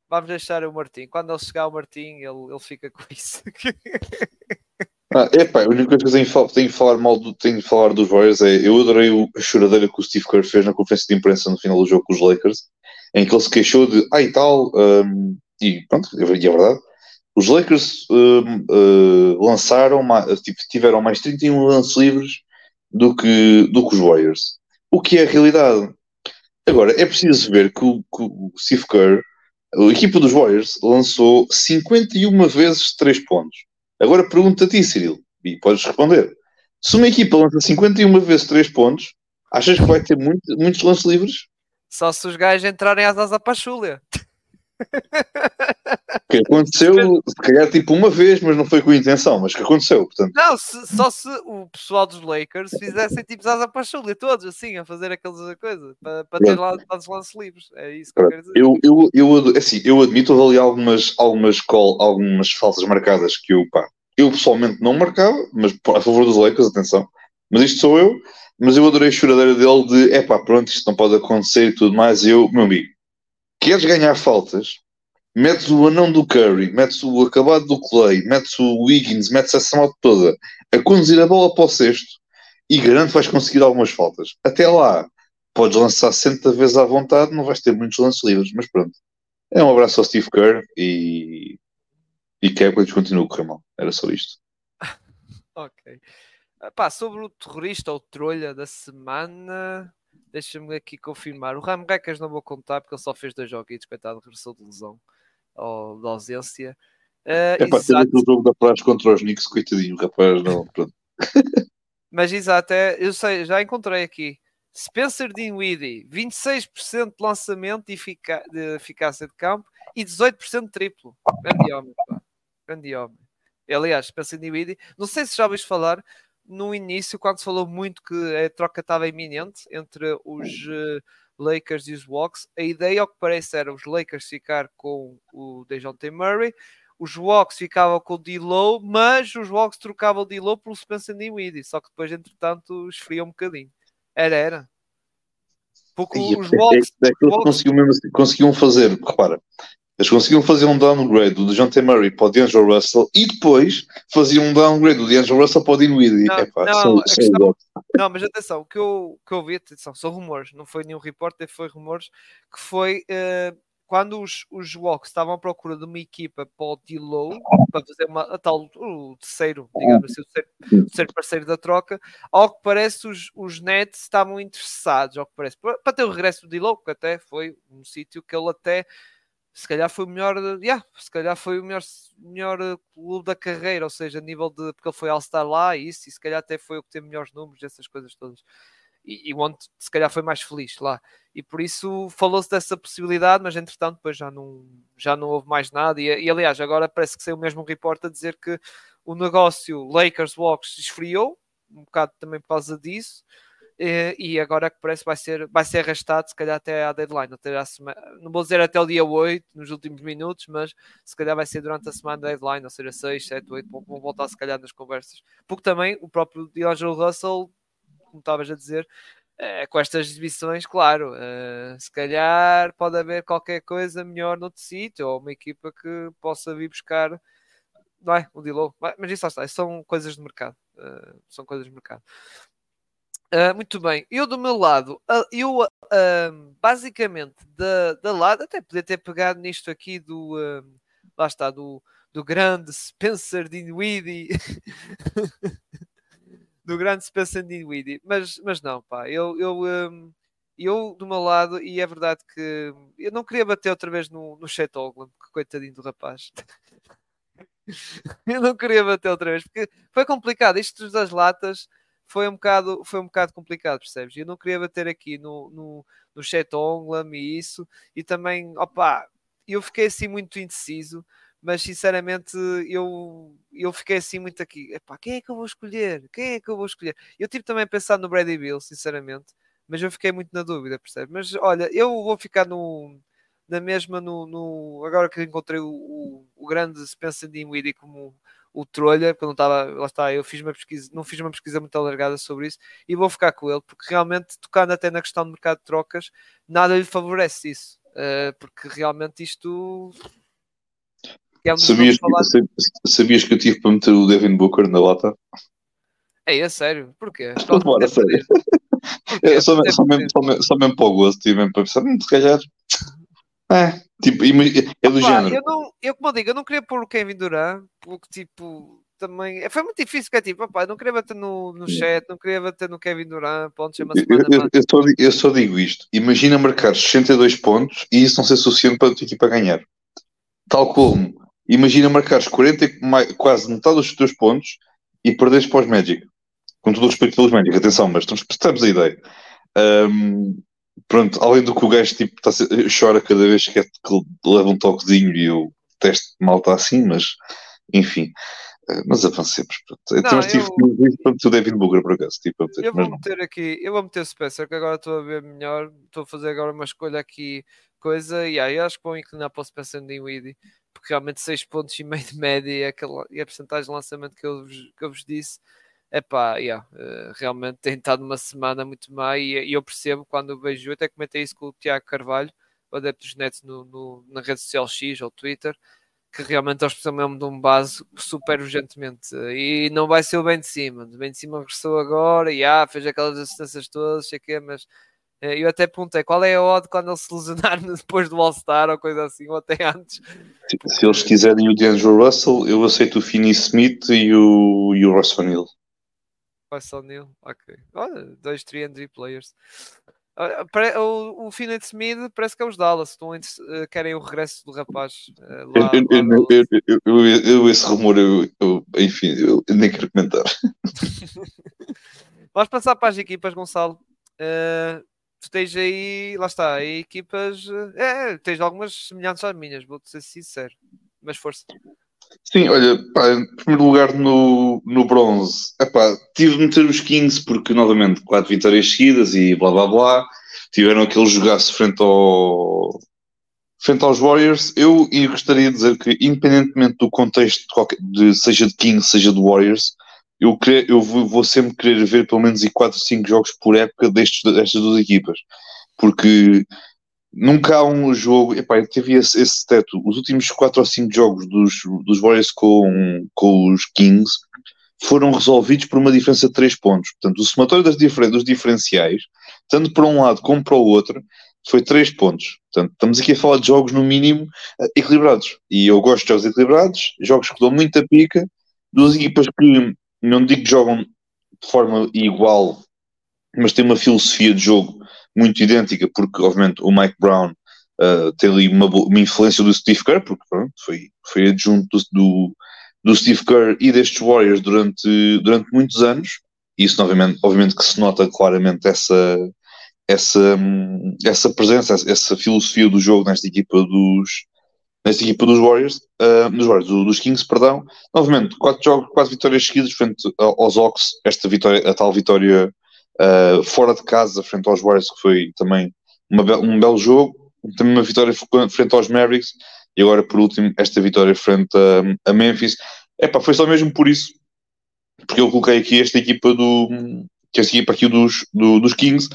Vamos deixar o Martim. Quando ele chegar o Martim, ele, ele fica com isso. Ah, epá, a única coisa que tenho, tenho, falar mal do, tenho de falar dos Warriors é eu adorei a choradeira que o Steve Kerr fez na conferência de imprensa no final do jogo com os Lakers, em que ele se queixou de, ah e tal, um, e pronto, e é verdade, os Lakers um, uh, lançaram, tipo, tiveram mais 31 lances livres do que, do que os Warriors. O que é a realidade. Agora, é preciso ver que o, que o Steve Kerr, a equipa dos Warriors, lançou 51 vezes 3 pontos. Agora pergunta a ti, Cyril, e podes responder. Se uma equipa lança 51 vezes 3 pontos, achas que vai ter muito, muitos lances livres? Só se os gajos entrarem às asas para a. Que aconteceu, se calhar, tipo uma vez, mas não foi com intenção, mas que aconteceu, portanto. Não, se, só se o pessoal dos Lakers fizessem tipo asa para a todos assim, a fazer aquelas coisas, para, para ter lá os lances livres. É isso que eu quero dizer. Eu, eu, eu, assim, eu admito, houve ali algumas, algumas, call, algumas faltas marcadas que eu, pá, eu pessoalmente não marcava, mas a favor dos Lakers, atenção. Mas isto sou eu, mas eu adorei a choradeira dele de, é pá, pronto, isto não pode acontecer e tudo mais. E eu, meu amigo, queres ganhar faltas, metes o anão do Curry, metes o acabado do Clay, metes o Wiggins, metes essa malta toda a conduzir a bola para o sexto e garanto que vais conseguir algumas faltas. Até lá, podes lançar 60 vezes à vontade, não vais ter muitos lances livres, mas pronto. É um abraço ao Steve Kerr e, e que a época continua a correr mal. Era só isto. ok. Pá, sobre o terrorista ou trolha da semana, Deixa-me aqui confirmar. O Ram Rekas não vou contar porque ele só fez dois joguitos, coitado, regressou de lesão ou de ausência. Uh, é para ter o jogo da praxe contra os Knicks, coitadinho, rapaz, não. Mas exato, é, eu sei, já encontrei aqui. Spencer Dinwiddie, 26% de lançamento e efic de eficácia de campo e 18% de triplo. Grande homem, pá. Grande homem. Aliás, Spencer Dinwiddie, não sei se já ouviste falar, no início, quando se falou muito que a troca estava iminente entre os uh, Lakers e os Walks, a ideia, ao que parece, era os Lakers ficar com o Dejounte Murray, os Walks ficavam com o D-Low, mas os Walks trocavam o D-Low pelo Spencer Dinwiddie, só que depois, entretanto, esfria um bocadinho. Era, era. Porque os Walks... É, é, é conseguiam, mesmo, assim, conseguiam fazer, repara, eles conseguiam fazer um downgrade do John Murray para o D'Angelo Russell e depois faziam um downgrade do D'Angelo Russell para o Dinwiddie. Não, Epá, não, são, questão, não, mas atenção, o que eu, que eu vi, atenção, são rumores, não foi nenhum repórter, foi rumores, que foi uh, quando os, os Walks estavam à procura de uma equipa para o D-Low, para fazer uma, a tal, o terceiro, digamos assim, o terceiro, o terceiro parceiro da troca, ao que parece os, os Nets estavam interessados, ao que parece, para, para ter o regresso do D-Low, que até foi um sítio que ele até se calhar foi o melhor, yeah, se calhar foi o melhor, melhor eh, clube da carreira, ou seja, a nível de porque ele foi All-Star lá e isso, e se calhar até foi o que teve melhores números, essas coisas todas. E, e onde se calhar foi mais feliz lá. E por isso falou-se dessa possibilidade, mas entretanto depois já não, já não houve mais nada. E, e aliás, agora parece que saiu mesmo um report a dizer que o negócio Lakers Walks esfriou, um bocado também por causa disso. E, e agora que parece vai ser, vai ser arrastado, se calhar até à deadline. Até à semana, não vou dizer até o dia 8, nos últimos minutos, mas se calhar vai ser durante a semana da deadline, ou seja, 6, 7, 8, vão voltar se calhar nas conversas. Porque também o próprio D'Angelo Russell, como estavas a dizer, é, com estas exibições, claro, uh, se calhar pode haver qualquer coisa melhor noutro sítio, ou uma equipa que possa vir buscar não é? O Dilo. Mas isso está, são coisas de mercado. Uh, são coisas de mercado. Uh, muito bem, eu do meu lado, uh, eu uh, basicamente da, da lado, até podia ter pegado nisto aqui do lá está, do, do grande Spencer Dinwiddie. Do grande Spencer Dinwiddie, mas, mas não, pá, eu, eu, um, eu do meu lado, e é verdade que eu não queria bater outra vez no, no Chet Ogland, que coitadinho do rapaz. eu não queria bater outra vez, porque foi complicado, isto das latas foi um bocado, foi um bocado complicado, percebes? Eu não queria bater aqui no, no, no chat Onglam e isso, e também, opá, eu fiquei assim muito indeciso, mas sinceramente eu, eu fiquei assim muito aqui, epá, quem é que eu vou escolher? Quem é que eu vou escolher? Eu tive também a pensar no Brady Bill, sinceramente, mas eu fiquei muito na dúvida, percebes? Mas olha, eu vou ficar no, na mesma, no, no agora que encontrei o, o, o grande Spencer Dinwiddie como o Trolha, quando estava, lá está, eu fiz uma pesquisa, não fiz uma pesquisa muito alargada sobre isso e vou ficar com ele, porque realmente, tocando até na questão do mercado de trocas, nada lhe favorece isso, uh, porque realmente isto. É um sabias, que, sabias que eu tive para meter o Devin Booker na lata? É, é sério? Porquê? Bora, sério. É, só, só, mesmo, só, mesmo, só mesmo para o gosto, e mesmo para pensar, hum, se calhar É, tipo, é do Opa, género. Eu, não, eu, como eu digo, eu não queria pôr o Kevin Durant, porque tipo, também. É, foi muito difícil, porque é tipo, opa, não queria bater no, no chat, não queria bater no Kevin Durant, pontos, eu, eu, eu, só, eu só digo isto: imagina marcar 62 pontos e isso não ser suficiente para a tua equipa ganhar. Tal como, imagina marcares 40, quase metade dos teus pontos e perderes para os Magic. Com todo o respeito pelos Magic, atenção, mas percebes a ideia. Um, pronto, além do que o gajo tipo, tá, chora cada vez que, é, que leva um toquezinho e eu testo mal está assim, mas enfim. Eh, mas avancemos. Pronto. Então, eu, tive o David Booker por acaso. Tipo, eu vou meter aqui, eu vou meter Spencer, que agora estou a ver melhor. Estou a fazer agora uma escolha aqui, coisa, e aí acho que vou inclinar para o Spencer Dinwiddie, porque realmente 6 pontos e meio de média e, aquela, e a porcentagem de lançamento que eu, que eu vos disse. É pá, yeah, uh, realmente tem estado uma semana muito má e, e, eu percebo quando vejo, eu até comentei isso com o Tiago Carvalho, o adepto dos Nets no, no, na rede social X ou Twitter, que realmente eles precisam mesmo de um base super urgentemente. E não vai ser o bem de cima. O bem de cima regressou agora e ah, fez aquelas assistências todas, sei que, mas eh, eu até perguntei qual é a odd quando ele se lesionar depois do All-Star ou coisa assim, ou até antes. Se, se eles quiserem o D'Angelo Russell, eu aceito o Finney Smith e o, e o Russell Neal. Russell Neal, ok. Olha, dois 3 players. O, o Finney Smith parece que é os Dallas, estão, uh, querem o regresso do rapaz. Uh, lá, eu, esse rumor, enfim, eu nem quero comentar. Vamos passar para as equipas, Gonçalo. Uh, tu tens aí, lá está, equipas. É, tens algumas semelhantes às minhas, vou-te ser sincero. Mas força. Sim, olha, pá, em primeiro lugar no, no bronze, epá, tive de meter os Kings porque, novamente, quatro vitórias seguidas e blá blá blá, tiveram aquele jogaço frente, ao, frente aos Warriors. Eu, eu gostaria de dizer que, independentemente do contexto, de qualquer, de, seja de Kings, seja de Warriors, eu, eu vou, vou, sempre querer ver pelo menos 4 ou 5 jogos por época destes, destas duas equipas, porque nunca há um jogo. Epá, eu tive esse, esse teto. Os últimos 4 ou 5 jogos dos, dos Warriors com, com os Kings foram resolvidos por uma diferença de 3 pontos. Portanto, o somatório das difer dos diferenciais, tanto para um lado como para o outro, foi 3 pontos. Portanto, estamos aqui a falar de jogos, no mínimo, eh, equilibrados. E eu gosto de jogos equilibrados, jogos que dão muita pica, duas equipas que não digo que jogam de forma igual, mas têm uma filosofia de jogo muito idêntica, porque obviamente o Mike Brown uh, tem ali uma, uma, influência do Steve Kerr, porque pronto, foi, foi adjunto do, do Steve Kerr e destes Warriors durante, durante muitos anos. Isso, obviamente, obviamente que se nota claramente essa, essa, essa presença, essa filosofia do jogo nesta equipa dos, nesta equipa dos Warriors, uh, dos, Warriors dos Kings, perdão. Novamente, quatro jogos, quatro vitórias seguidas frente aos Ox, esta vitória, a tal vitória uh, fora de casa, frente aos Warriors, que foi também uma, um belo jogo, também uma vitória frente aos Mavericks, e agora por último esta vitória frente a, a Memphis. Epá, foi só mesmo por isso, porque eu coloquei aqui esta equipa do esta equipa aqui dos, do, dos Kings,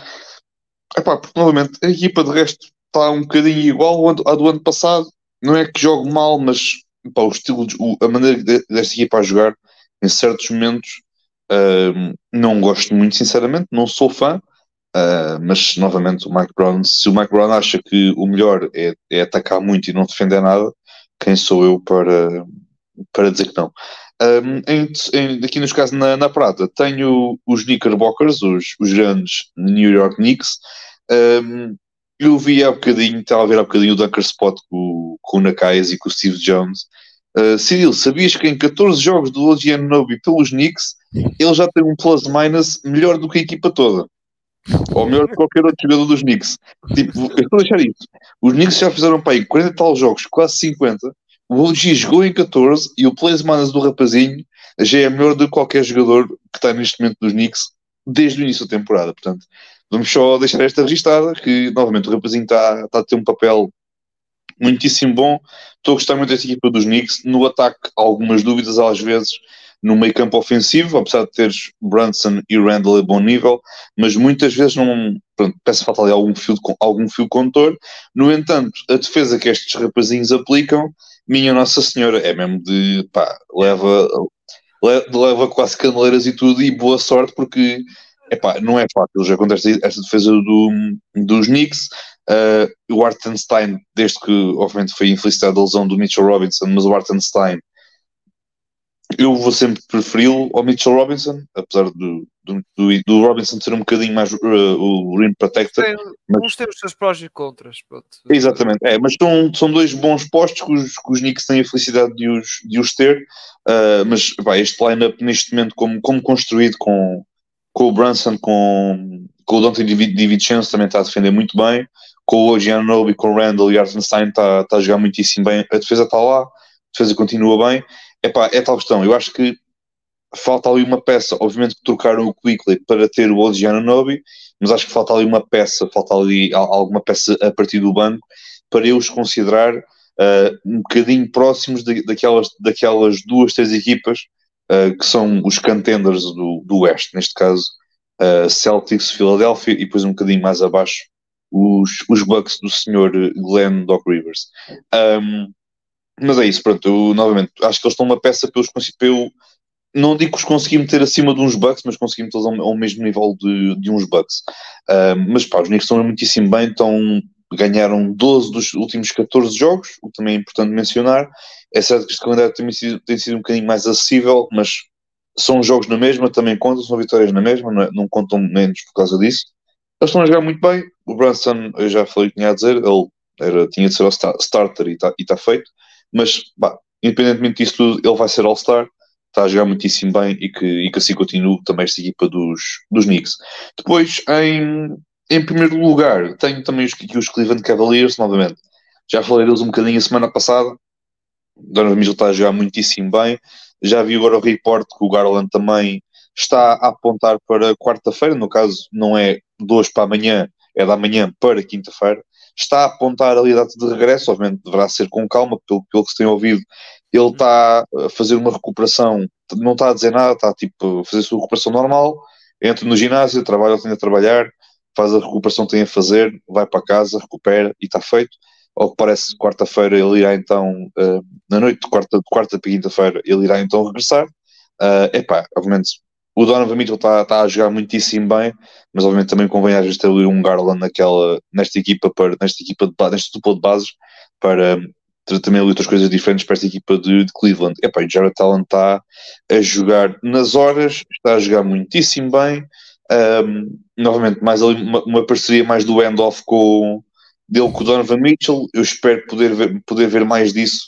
Epá, porque novamente a equipa de resto está um bocadinho igual à do ano passado, não é que jogo mal, mas pá, o estilo, a maneira desta equipa a jogar em certos momentos Não gosto muito, sinceramente, não sou fã, uh, mas novamente o Mike Brown, se o Mike Brown acha que o melhor é, é, atacar muito e não defender nada, quem sou eu para, para dizer que não? Um, em, em, aqui nos casos na, na prata, tenho os Knickerbockers, os, os grandes New York Knicks. Um, eu vi há bocadinho, estava a ver há bocadinho o Dunker Spot com, com o Nakais e com o Steve Jones. Uh, Cyril, sabias que em 14 jogos do OG Nobi pelos Knicks ele já tem um plus-minus melhor do que a equipa toda. Ou melhor que qualquer outro jogador dos Knicks. Tipo, eu estou a deixar isso. Os Knicks já fizeram para aí 40 tal jogos, quase 50. O OG jogou em 14 e o plus-minus do rapazinho já é melhor do que qualquer jogador que está neste momento dos Knicks desde o início da temporada. Portanto, vamos só deixar esta registada, que novamente o rapazinho está, está a ter um papel muitíssimo bom. Estou a gostar muito desta equipa dos Knicks. No ataque, algumas dúvidas às vezes no meio campo ofensivo, apesar de teres Brunson e Randall a bom nível, mas muitas vezes não pronto, peça falta ali algum fio, algum fio condutor. No entanto, a defesa que estes rapazinhos aplicam, minha Nossa Senhora, é mesmo de pá, leva, leva quase caneleiras e tudo, e boa sorte, porque epá, não é fácil já contra esta, esta defesa do, dos Knicks. Uh, o Artenstein, desde que, obviamente, foi infelicidade da lesão do Mitchell Robinson, mas o Artenstein, eu vou sempre preferi-lo ao Mitchell Robinson, apesar do, do, do, Robinson ser um bocadinho mais uh, o rim protector. Tem, mas... Uns têm os seus prós e contras. Pronto. Exatamente, é, mas são, são dois bons postos que os, que os Knicks têm a felicidade de os, de os ter, uh, mas pá, este line-up neste momento, como, como construído com, com o Brunson, com, com o Dante DiVincenzo também está a defender muito bem, com o Giannobi, com o Randall e Artenstein está, está a jogar muitíssimo bem, a defesa está lá, a defesa continua bem, Epá, é tal questão, eu acho que falta ali uma peça, obviamente que trocaram o Quickly para ter o Old Nobi, mas acho que falta ali uma peça, falta ali alguma peça a partir do banco para eu os considerar uh, um bocadinho próximos de, daquelas, daquelas duas, três equipas uh, que são os contenders do, do Oeste, neste caso uh, Celtics, Philadelphia e depois um bocadinho mais abaixo os, os Bucks do senhor Glenn Doc Rivers. Um, mas é isso, pronto, eu, novamente, acho que eles estão uma peça pelos para eu não digo que os consegui meter acima de uns Bucks, mas consegui metê-los ao, ao, mesmo nível de, de uns Bucks. Uh, mas pá, os Knicks estão muitíssimo bem, estão, ganharam 12 dos últimos 14 jogos, o que também é importante mencionar. É certo que este calendário tem sido, tem sido um bocadinho mais acessível, mas são jogos na mesma, também contam, são vitórias na mesma, não, é, não contam menos por causa disso. Eles estão a jogar muito bem. O Brunson, eu já falei o que tinha a dizer, ele era, tinha de ser o starter e está tá feito. Mas, bah, independentemente disso tudo, ele vai ser All-Star, está a jogar muitíssimo bem e que, e que assim continue também esta equipa dos, dos Knicks. Depois, em, em primeiro lugar, tenho também os, os Cleveland Cavaliers, novamente. Já falei deles um bocadinho a semana passada. Donovan Mitchell está a jogar muitíssimo bem. Já vi agora o report que o Garland também está a apontar para quarta-feira, no caso não é de hoje para amanhã, é da manhã para quinta-feira está a apontar ali a data de regresso, obviamente deverá ser com calma, pelo, pelo que se tem ouvido, ele está a fazer uma recuperação, não está a dizer nada, está tipo, a fazer a sua recuperação normal, entra no ginásio, trabalha, tem a trabalhar, faz a recuperação que tem a fazer, vai para casa, recupera e está feito. Ao que parece, quarta-feira ele irá então, uh, na noite de quarta, de quarta para quinta-feira, ele irá então regressar. Uh, epá, obviamente o Donovan Mitchell está tá a jogar muitíssimo bem, mas obviamente também convém às vezes ter ali um Garland naquela, nesta equipa, para, nesta equipa de, neste duplo de bases, para ter também ali outras coisas diferentes para esta equipa de, de Cleveland. Epá, o Jared Allen está a jogar nas horas, está a jogar muitíssimo bem. Um, novamente, mais ali uma, uma parceria mais do end-off com dele com o Donovan Mitchell. Eu espero poder ver, poder ver mais disso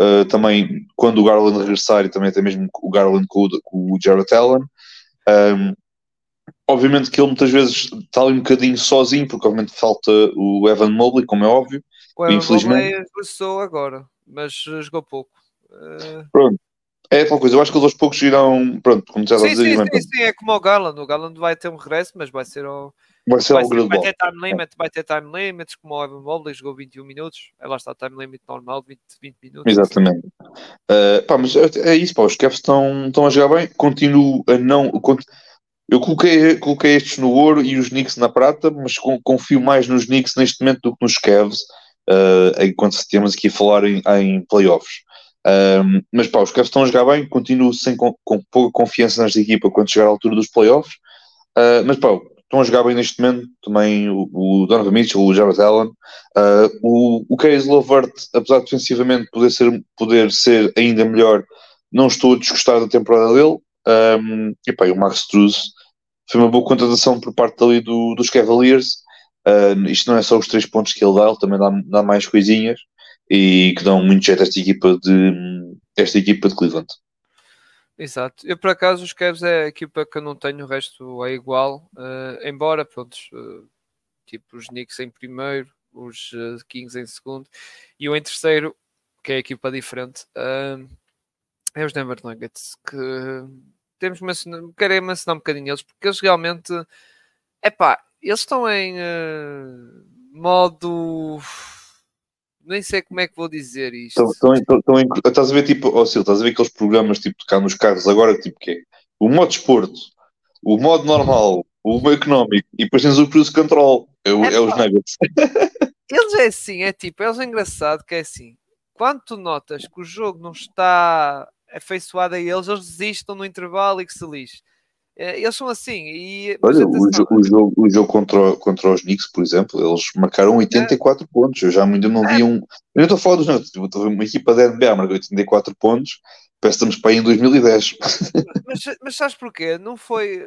uh, também quando o Garland regressar e também até mesmo o Garland com o, com o Jared Allen. Um, obviamente que ele muitas vezes está ali um bocadinho sozinho, porque obviamente falta o Evan Mobley, como é óbvio. O Evan Infelizmente... Mobley regressou agora, mas jogou pouco. Uh... Pronto. É tal coisa, eu acho que eles aos poucos irão, pronto, como já sim, dizer, sim, sim, sim, é como o Garland, o Garland vai ter um regresso, mas vai ser ao, vai ser vai, ao ser, vai ter time limit, vai ter time limits, como o Evan Mobley jogou 21 minutos, lá está time limit normal, 20, 20 minutos. Exatamente. Uh, pá, mas é, isso, pá, os Cavs estão, estão a jogar bem, continuo a não. Eu coloquei, coloquei estes no ouro e os Knicks na prata, mas confio mais nos Knicks neste momento do que nos Cavs, uh, enquanto temos aqui a falar em, em playoffs. Um, mas pá, os Cavs estão a jogar bem, continuo sem, com, com pouca confiança nesta equipa quando chegar à altura dos playoffs. Uh, mas pá, estão a jogar bem neste momento também o, o Donovan Mitchell, o Jared Allen. Uh, o, Case Lovert, apesar de defensivamente poder ser, poder ser ainda melhor, não estou a desgostar da temporada dele. Um, e pá, o Max Struz foi uma boa contratação por parte ali do, dos Cavaliers. Uh, isto não é só os três pontos que ele dá, ele também dá, dá mais coisinhas e que dão muito jeito a esta equipa de, esta equipa de Cleveland. Exato. Eu, por acaso, os Cavs é a equipa que eu não tenho, o resto é igual. Uh, embora, pronto, uh, tipo os Knicks em primeiro, os uh, Kings em segundo e o em terceiro, que é a equipa diferente, é os Denver Nuggets. Que temos mencionar, querer mencionar um bocadinho eles, porque eles realmente, é eles estão em modo nem sei como é que vou dizer isto. Estão, estão, estão, estás a ver tipo, oh, Sil, estás a ver aqueles programas tipo cá nos carros agora, tipo que é o modo esporto, o modo normal, o económico e depois tens o cruise control, é, o, é, é os nuggets. Eles é assim, é tipo, eles é engraçado que é assim, quando tu notas que o jogo não está afeiçoado a eles, eles desistam no intervalo e que se lixe. Eh, eles são assim. E, Olha, o, jo o, jogo, o jogo contra, contra os Knicks, por exemplo, eles marcaram 84 é. pontos. Eu já ainda não vi é. um. Eu não estou a falar dos outros. Estou a ver uma equipa da NBA marcou 84 pontos. Parece que estamos para aí em 2010. Mas, mas sabes porquê? Não foi.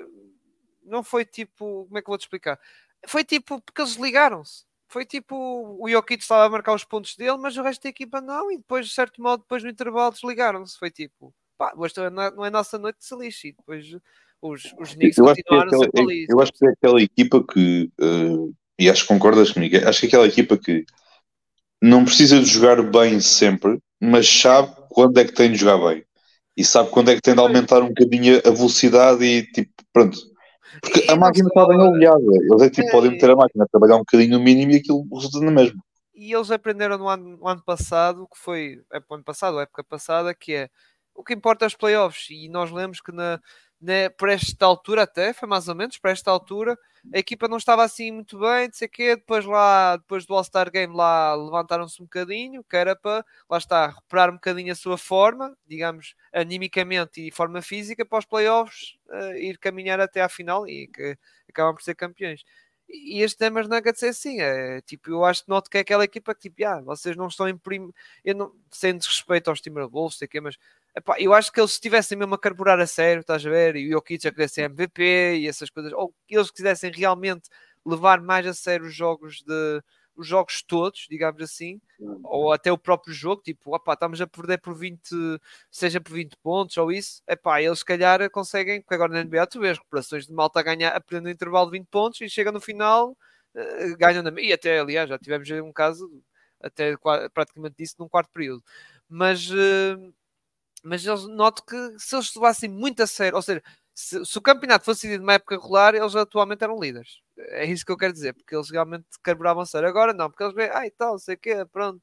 Não foi tipo. Como é que eu vou te explicar? Foi tipo porque eles ligaram-se. Foi tipo o Jokic estava a marcar os pontos dele, mas o resto da equipa não. E depois, de certo modo, depois no intervalo desligaram-se. Foi tipo, pá, hoje não é nossa noite de se lixe. E depois os, os Knicks eu continuaram acho aquela, ali. Eu acho que é aquela equipa que, uh, e acho que concordas comigo, acho que é aquela equipa que não precisa de jogar bem sempre, mas sabe quando é que tem de jogar bem. E sabe quando é que tem de aumentar um bocadinho a velocidade e tipo, pronto. Porque e a máquina está bem. Eles é, tipo, é, podem meter a máquina a trabalhar um bocadinho no mínimo e aquilo resulta na mesma. E eles aprenderam no ano, no ano passado, que foi é, ano passado, a época passada, que é o que importa é os playoffs. E nós lemos que na, né, para esta altura até, foi mais ou menos, para esta altura, a equipa não estava assim muito bem, de sei quê, depois lá, depois do All-Star Game lá levantaram-se um bocadinho, que era para, lá está, recuperar um bocadinho a sua forma, digamos, animicamente e forma física, para os playoffs uh, ir caminhar até à final e que acabam por ser campeões. E este Denver Nuggets é assim, é tipo, eu acho que noto que é aquela equipa que tipo, ah, vocês não estão em prim... eu não, sem desrespeito aos Timberwolves, sei que, mas Epá, eu acho que eles estivessem mesmo a carburar a sério, estás a ver? E o Jokic a querer ser MVP e essas coisas, ou que eles quisessem realmente levar mais a sério os jogos de os jogos todos, digamos assim, ou até o próprio jogo, tipo, opá, estamos a perder por 20, seja por 20 pontos ou isso, epá, eles se calhar conseguem, porque agora na NBA tu vês recuperações de malta a ganhar, a perder no intervalo de 20 pontos e chega no final, uh, ganham na e até aliás já tivemos um caso até praticamente disso num quarto período, mas uh, mas eles noto que se eles levassem muito a sério, ou seja, se, se, o campeonato fosse decidido numa época regular, eles atualmente eram líderes. É isso que eu quero dizer, porque eles realmente carburavam sério. Agora não, porque eles veem, ai tal, sei o quê, pronto,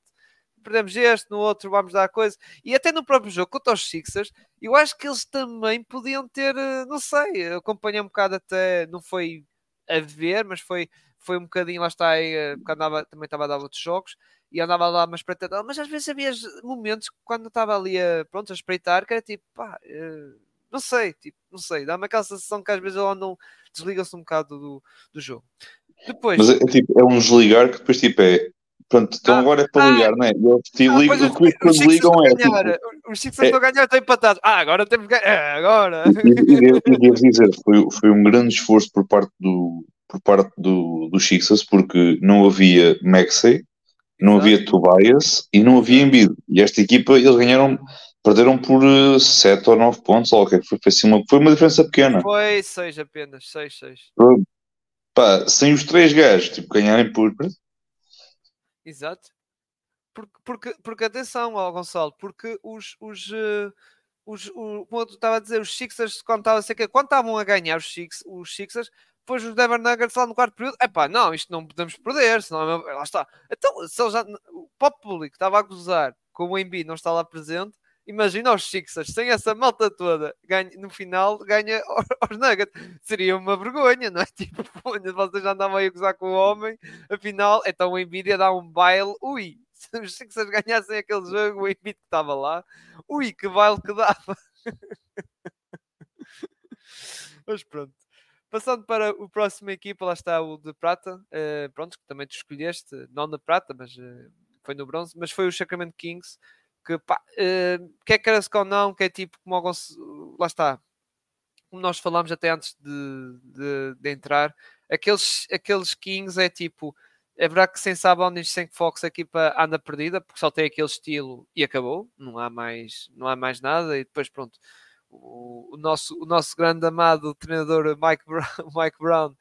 perdemos este, no outro vamos dar a coisa. E até no próprio jogo contra os Sixers, eu acho que eles também podiam ter, eh, não sei, acompanhei um bocado até, não foi a ver, mas foi, foi um bocadinho, lá está, aí, eh, porque andava, também estava a dar outros jogos e andava lá uma espreitadela, mas às vezes havia momentos quando estava ali a, pronto, a espreitar que era tipo, pá, uh, não sei, tipo, não sei, dá-me aquela sensação que às vezes ela não desliga-se um bocado do, do jogo. Depois, mas é, tipo, é um desligar que depois tipo é Pronto, então ah, agora é para ah, ligar, não é? Eles te ah, ligam, os, quando ligam é. Tipo, os Sixers é, ganhar, estão empatados. Ah, agora temos que. É, agora. E, devo dizer, foi, foi um grande esforço por parte do, por parte do, dos Sixers, porque não havia Maxey, não havia Tobias e não havia Embiid. E esta equipa, eles ganharam, perderam por 7 eh, ou 9 pontos, ou okay. foi, foi, assim uma, foi uma diferença pequena. Foi 6 apenas, 6, 6. Pá, sem os três gajos, tipo, ganharem por. Exato. Porque, porque, porque atenção, ao Gonçalo, porque os, os, uh, os, o, como eu estava a dizer, os Sixers, quando estava a ser que quando estavam a ganhar os, Six, os Sixers, depois os Denver Nuggets lá no quarto período, é pá, não, isto não podemos perder, senão é lá está. Então, se já, o pop público estava a gozar com o Embiid não está lá presente, imagina os Sixers, sem essa malta toda, ganha, no final ganha aos Nuggets. Seria uma vergonha, não é? Tipo, vocês já andavam aí a gozar com o homem, afinal, então o Embiid ia dar um baile, ui, se os Sixers ganhassem aquele jogo, o Embiid que estava lá, ui, que baile que dava. Mas pronto. Passando para o próximo equipa, lá está o de prata. Uh, pronto, que também tu escolheste, não de prata, mas uh, foi no bronze, mas foi o Sacramento Kings. Que pá, uh, quer queira-se ou não, que é tipo como alguns, lá está, como nós falámos até antes de, de, de, entrar, aqueles, aqueles Kings é tipo, é verdade que sem Sabonis, sem Fox a equipa anda perdida, porque só tem aquele estilo e acabou, não há mais, não há mais nada, e depois pronto o, nosso, o nosso grande amado treinador Mike Brown, Mike Brown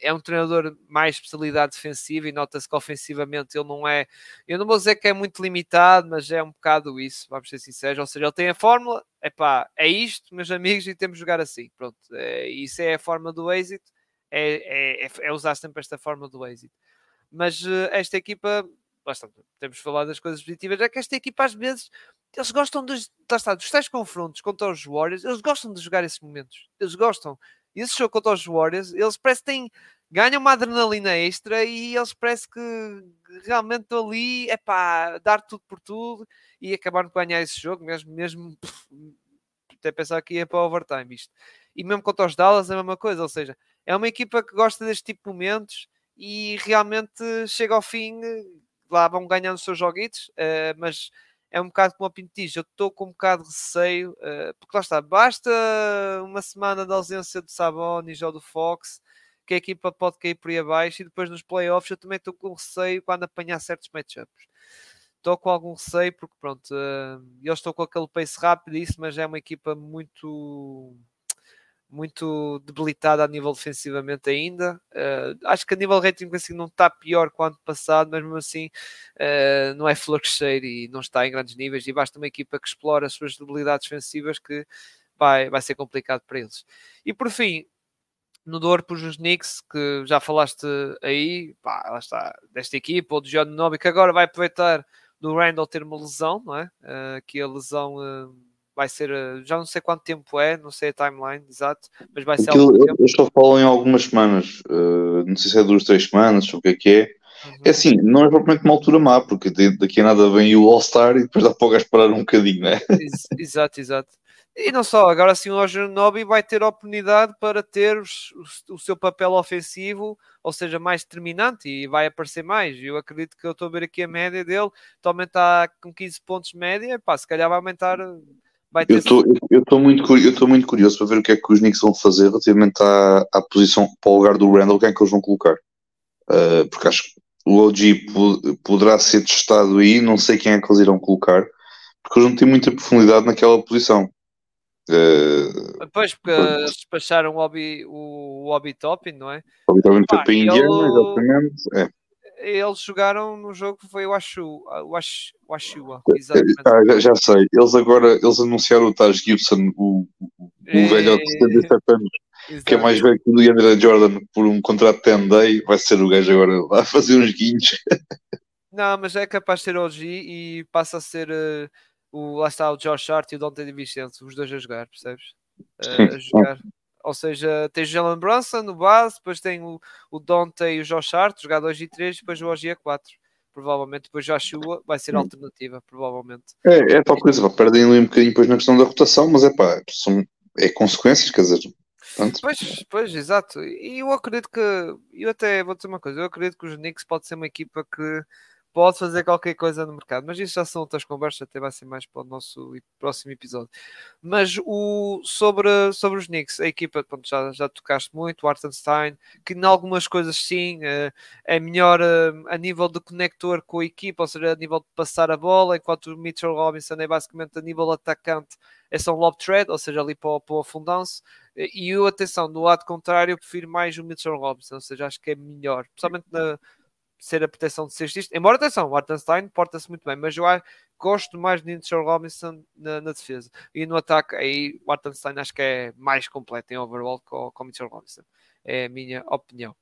é um treinador mais especialidade defensiva e nota-se que ofensivamente ele não é, eu não vou dizer que é muito limitado, mas é um bocado isso, vamos ser sinceros, ou seja, ele tem a fórmula, epá, é isto, meus amigos, e temos de jogar assim, pronto, é, isso é a forma do êxito, é, é, é, usar sempre esta forma do êxito. Mas uh, esta equipa, bastante, temos falado das coisas positivas, é que esta equipa às vezes eles gostam dos, está, dos tais confrontos contra os Warriors, eles gostam de jogar esses momentos. Eles gostam. E esse jogo contra os Warriors, eles parece que têm, ganham uma adrenalina extra e eles parece que realmente estão ali, é pá, dar tudo por tudo e acabaram de ganhar esse jogo, mesmo, mesmo até pensar que ia para o overtime isto. e mesmo contra os Dallas é a mesma coisa, ou seja, é uma equipa que gosta deste tipo de momentos e realmente chega ao fim, lá vão ganhando os seus joguitos, uh, mas é um bocado como a Pinto diz, eu estou com um bocado de receio, uh, porque lá está, basta uma semana de ausência do Sabonis ou do Fox, que a equipa pode cair por aí abaixo, e depois nos playoffs eu também estou com receio quando apanhar certos matchups. Estou com algum receio, porque pronto, uh, eu estou com aquele pace rápido, isso, mas é uma equipa muito muito debilitada a nível defensivamente ainda. Uh, acho que a nível rating assim, não está pior que o ano passado, mas mesmo assim uh, não é florescer e não está em grandes níveis. E basta uma equipa que explora as suas debilidades defensivas que vai, vai ser complicado para eles. E por fim, no dor por os Knicks, que já falaste aí, pá, lá está, desta equipa, ou do John Nobi, que agora vai aproveitar do Randall ter uma lesão, não é? Uh, que a lesão vai ser, eh, já não sei quanto tempo é, não sei a timeline exato, mas vai ser Aquilo, algum tempo. Eu só falo em algumas semanas, uh, não sei se é duas, três semanas, o que é que é. Uhum. É assim, não é propriamente uma altura má, porque daqui a nada vem o All-Star e depois dá para o gajo parar um bocadinho, né? Exato, exato. E não só, agora sim o Roger Nobi vai ter a oportunidade para ter os, o, o, seu papel ofensivo, ou seja, mais determinante e vai aparecer mais. Eu acredito que eu estou a ver aqui a média dele, atualmente está com 15 pontos média, pá, se calhar vai aumentar Vai ter... Eu estou muito, muito curioso para ver o que é que os Knicks vão fazer relativamente à, à posição para o lugar do Randall, quem é que eles vão colocar. Uh, porque acho que o OG poderá ser testado aí, não sei quem é que eles irão colocar, porque eles não têm muita profundidade naquela posição. Uh, pois, porque eles despacharam o Obi, o Obi Toppin, não é? O Obi Toppin foi para a Indiana, exatamente. É eles jogaram no jogo que foi o Ashu, o Ash, o Ashua, ah, já, já, sei, eles agora eles anunciaram o Taj Gibson, o, o, é... velho de 77 anos, Exato. que é mais velho que o Leandro Jordan por um contrato de 10 day, vai ser o gajo agora lá fazer uns guinhos. Não, mas é capaz de ser OG e passa a ser uh, o, lá está o Josh Hart e o Dante DiVincenzo, os dois a jogar, percebes? Uh, a jogar. Ou seja, tens o Jalen Brunson no base, depois tem o, o Dante e o Josh Hart, jogar 2 e 3, depois o OG a 4. Provavelmente depois Joshua vai ser a alternativa, provavelmente. É, é tal coisa, perdem ali um bocadinho depois na questão da rotação, mas é pá, são, é consequências, quer dizer. Pronto. Pois, pois, exato. E eu acredito que, eu até vou dizer uma coisa, eu acredito que os Knicks pode ser uma equipa que pode fazer qualquer coisa no mercado, mas isso já são outras conversas, até vai ser mais para o nosso próximo episódio. Mas o, sobre, sobre os Knicks, a equipa, pronto, já, já tocaste muito, o Artenstein, que em algumas coisas sim, é, é melhor eh, a nível de conector com a equipa, ou seja, a nível de passar a bola, enquanto o Mitchell Robinson é basicamente a nível atacante, é só um lob thread, ou seja, ali para, para o afundance. E eu, atenção, do lado contrário, eu prefiro mais o Mitchell Robinson, ou seja, acho que é melhor, principalmente na, ser a proteção de sextista. Embora, atenção, o Artenstein porta-se muito bem, mas eu gosto mais de Mitchell Robinson na, na, defesa. E no ataque, aí o Artenstein acho que é mais completo em overall com, com o Mitchell Robinson. É a minha opinião.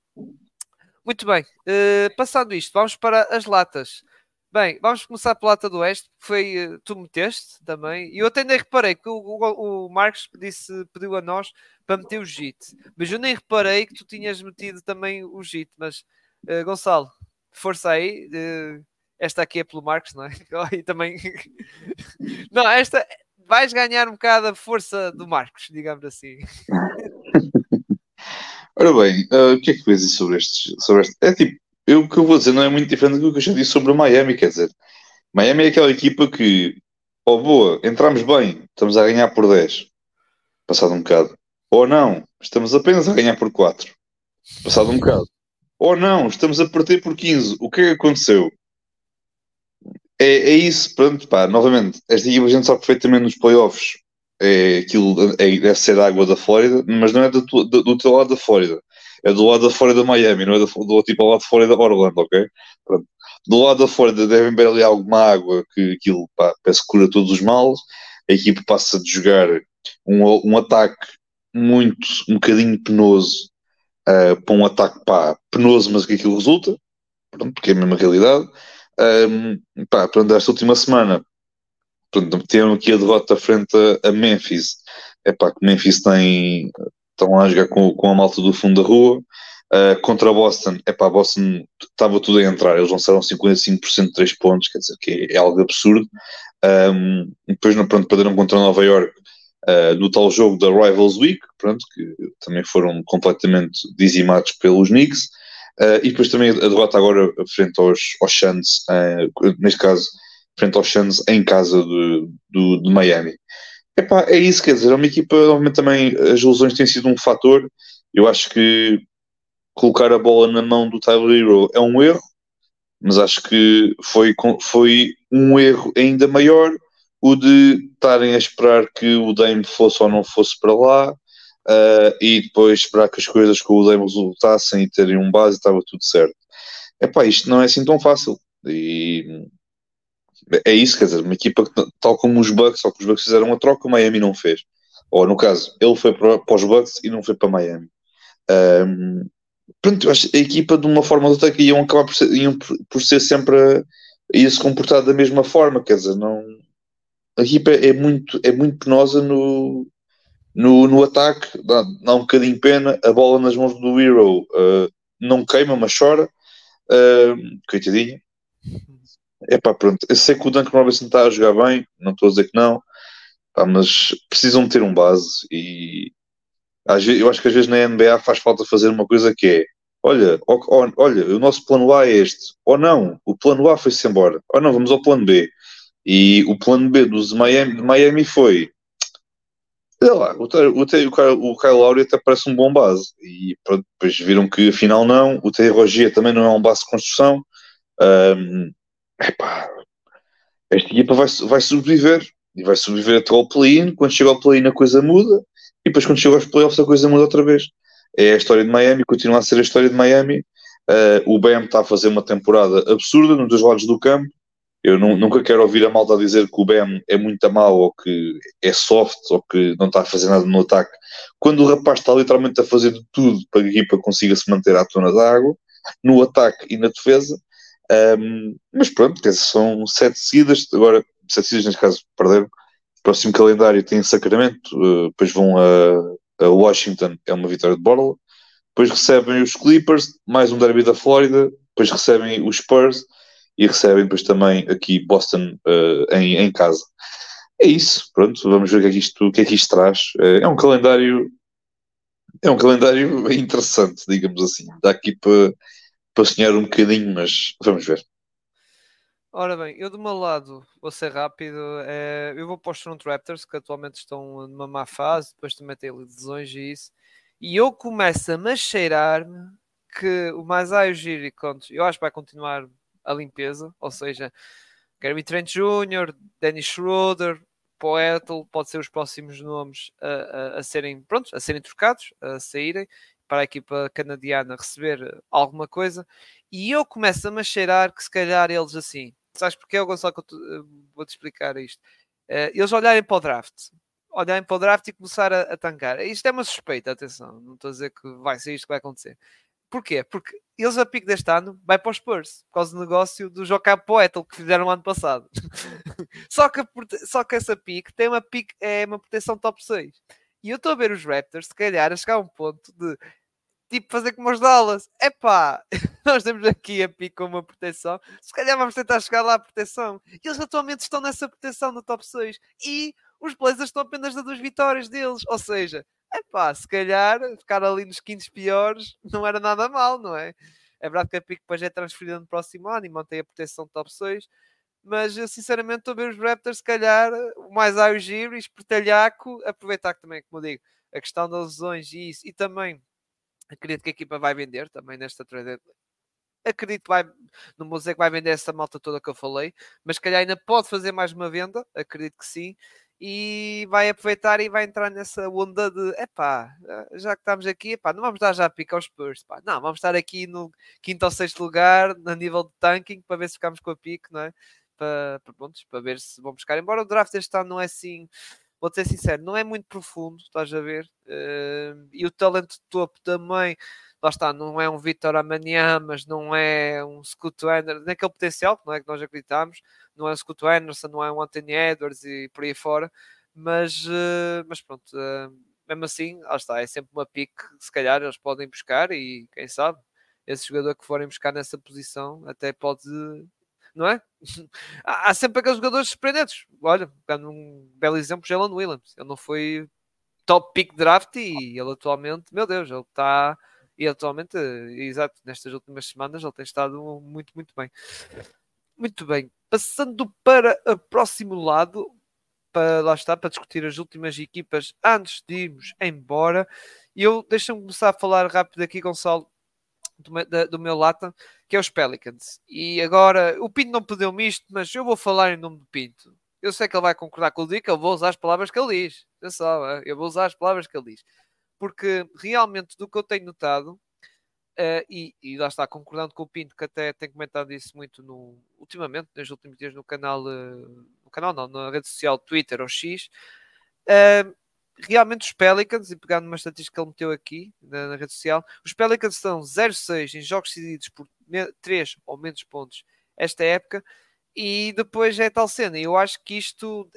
Muito bem, uh, passando isto, vamos para as latas. Bem, vamos começar pela lata do Oeste, que foi, uh, tu meteste também, e eu até nem reparei que o, o, o Marcos disse, pediu a nós para meter o JIT, mas eu nem reparei que tu tinhas metido também o JIT, mas uh, Gonçalo, força aí. Esta aqui é pelo Marcos, não é? e também. não, esta vais ganhar um bocado a força do Marcos, digamos assim. Ora bem, uh, o que é que vês sobre estes? Sobre este? É tipo, eu, o que eu vou dizer não é muito diferente do que eu já disse sobre o Miami, quer dizer, Miami é aquela equipa que, oh boa, entramos bem, estamos a ganhar por 10, passado um bocado. Ou não, estamos apenas a ganhar por 4, passado um bocado ou não, estamos a perder por 15. O que é que aconteceu? É, é isso, pronto, pá, novamente, esta equipa a gente sabe perfeitamente nos playoffs. É, aquilo é, deve ser a água da Flórida, mas não é do, do, do teu lado da Flórida, é do lado da Flórida Miami, não é do, do tipo ao lado da Flórida Orlando, ok? Pronto. Do lado da Flórida devem beber ali alguma água que aquilo pá, que cura todos os males. A equipa passa de jogar um, um ataque muito, um bocadinho penoso uh, para um ataque pá, penoso, mas que aquilo resulta, pronto, porque é a mesma realidade. Um, pá, pronto, esta última semana pronto, tiveram aqui a derrota frente a, a Memphis. É pá, que Memphis tem, estão lá a jogar com, com a malta do fundo da rua. Uh, contra Boston, é pá, Boston estava tudo a entrar, eles lançaram 55% de 3 pontos, quer dizer que é, é algo absurdo. Um, depois, pronto, perderam contra Nova York, uh, no tal jogo da Rivals Week, pronto, que também foram completamente dizimados pelos Knicks, uh, e depois também a derrota agora frente aos, aos Suns, uh, neste caso, frente aos Suns em casa de, do, de Miami. Epá, é isso, quer dizer, é uma equipa, obviamente também as lesões têm sido um fator, eu acho que colocar a bola na mão do Tyler Hero é um erro, mas acho que foi, foi um erro ainda maior o de estarem a esperar que o Dame fosse ou não fosse para lá uh, e depois esperar que as coisas com o Dame resultassem e terem um base e estava tudo certo. Epá, isto não é assim tão fácil. E é isso, quer dizer, uma equipa que, tal como os Bucks, só que os Bucks fizeram uma troca, o Miami não fez. Ou no caso, ele foi para, para os Bucks e não foi para Miami. Um, pronto, acho a equipa de uma forma ou outra que iam acabar por ser, iam por ser sempre a, ia se comportar da mesma forma, quer dizer, não a equipa é muito, é muito penosa no, no, no ataque, dá, dá um bocadinho pena, a bola nas mãos do Hero uh, não queima, mas chora, uh, coitadinha. É pá, pronto, eu sei que o Duncan Robinson está a jogar bem, não estou a dizer que não, pá, mas precisam ter um base e às vezes, eu acho que às vezes na NBA faz falta fazer uma coisa que é olha, olha, o nosso plano A é este, ou não, o plano A foi-se embora, ou não, vamos ao plano B. E o plano B dos Miami, Miami foi. Sei lá, o, o, o, Kyle Lowry até parece um bom base. E pronto, depois viram que afinal não. O Terry Rogier também não é um base de construção. Um, epá, esta equipa vai, vai sobreviver. E vai sobreviver até ao play-in. Quando chega ao play-in a coisa muda. E depois quando chega aos playoffs a coisa muda outra vez. É a história de Miami, continua a ser a história de Miami. Uh, o BM está a fazer uma temporada absurda nos dois lados do campo. Eu nunca quero ouvir a malta dizer que o BEM é muito mal ou que é soft ou que não está a fazer nada no ataque. Quando o rapaz está literalmente a fazer de tudo para que a equipa consiga se manter à tona da água, no ataque e na defesa. Um, mas pronto, são sete seguidas, agora sete seguidas neste caso perderam. Próximo calendário tem Sacramento, uh, depois vão a, a, Washington, é uma vitória de Borla. Depois recebem os Clippers, mais um derby da Flórida. Depois recebem os Spurs e recebem depois também aqui Boston uh, em, em casa. É isso, pronto, vamos ver o que é que isto, que é que isto traz. Uh, é um calendário é um calendário interessante, digamos assim. Dá aqui para, para sonhar um bocadinho, mas vamos ver. Ora bem, eu do meu lado vou ser rápido. É, eu vou para os Toronto Raptors, que atualmente estão numa má fase, depois também têm lesões e isso. E eu começo a me cheirar-me que o Masai Ujiri, eu acho que vai continuar a limpeza, ou seja, Gary Trent Jr., Dennis Schroeder, Poetel, pode ser os próximos nomes a, a, a, serem prontos, a serem trocados, a saírem para a equipa canadiana receber alguma coisa, e eu começo a me cheirar que se calhar eles assim, sabes porque é, Gonçalo, que eu vou-te explicar isto. Uh, eles olharem para o draft, olharem para o draft e começar a, a tancar. Isto é uma suspeita, atenção, não estou a dizer que vai ser isto que vai acontecer. Porquê? Porque eles a pico deste ano vai para os Spurs, por causa do negócio do Joca Poetel que fizeram no ano passado. só, que, só que essa pique tem uma pique, é uma proteção top 6. E eu estou a ver os Raptors, se calhar, a chegar a um ponto de tipo fazer como os Dallas. Epá, nós temos aqui a pique com uma proteção. Se calhar vamos tentar chegar lá à proteção. E eles atualmente estão nessa proteção no top 6. E os Blazers estão apenas a duas vitórias deles. Ou seja, é pá, se calhar ficar ali nos quintos piores não era nada mal, não é? É verdade que a Pico depois é transferida no próximo ano e mantém a proteção de top 6, mas eu sinceramente estou a ver os Raptors, se calhar, o mais ao giro e espertalhaco, aproveitar que também, como digo, a questão das lesões e isso, e também acredito que a equipa vai vender também nesta trade. Acredito que vai, no museu que vai vender essa malta toda que eu falei, mas se calhar ainda pode fazer mais uma venda, acredito que sim, e vai aproveitar e vai entrar nessa onda de epá, já que estamos aqui, epá, não vamos dar já a pica aos Spurs, pá. não, vamos estar aqui no quinto ou sexto lugar, no nível de tanking, para ver se ficamos com a pique, não é? Para, para, pronto, para ver se vão buscar. Embora o draft este ano não é assim, vou ser sincero, não é muito profundo, estás a ver? Uh, e o talento topo também lá está, não é um Vitor amanhã, mas não é um Scoot Anderson, naquele potencial não é que nós acreditamos, não é um Scoot Anderson, não é um Anthony Edwards e por aí fora, mas, uh, mas pronto, uh, mesmo assim, lá está, é sempre uma pique que se calhar eles podem buscar e quem sabe, esse jogador que forem buscar nessa posição até pode não é? há, sempre aqueles jogadores surpreendentes. Olha, dando um belo exemplo, Jalen Williams. Ele não foi top pick draft e ele atualmente, meu Deus, ele está. E atualmente, exato, nestas últimas semanas ele tem estado muito, muito bem. Muito bem. Passando para o próximo lado, para, lá está, para discutir as últimas equipas antes de irmos embora. E eu deixa-me começar a falar rápido aqui, Gonçalo, do meu, da, do meu lata, que é os Pelicans. E agora, o Pinto não pediu-me isto, mas eu vou falar em nome do Pinto. Eu sei que ele vai concordar com o Dick, eu vou usar as palavras que ele diz. Atenção, eu vou usar as palavras que ele diz. Porque realmente, do que eu tenho notado, Uh, e, e, lá está, concordando com o Pinto, que até tem comentado isso muito no, ultimamente, nos últimos dias no canal, uh, no canal não, na rede social Twitter ou X. Uh, realmente os Pelicans, e pegando uma estatística que ele meteu aqui na, na rede social, os Pelicans estão 0-6 em jogos decididos por 3 ou menos pontos esta época, e depois é tal cena. Eu acho que isto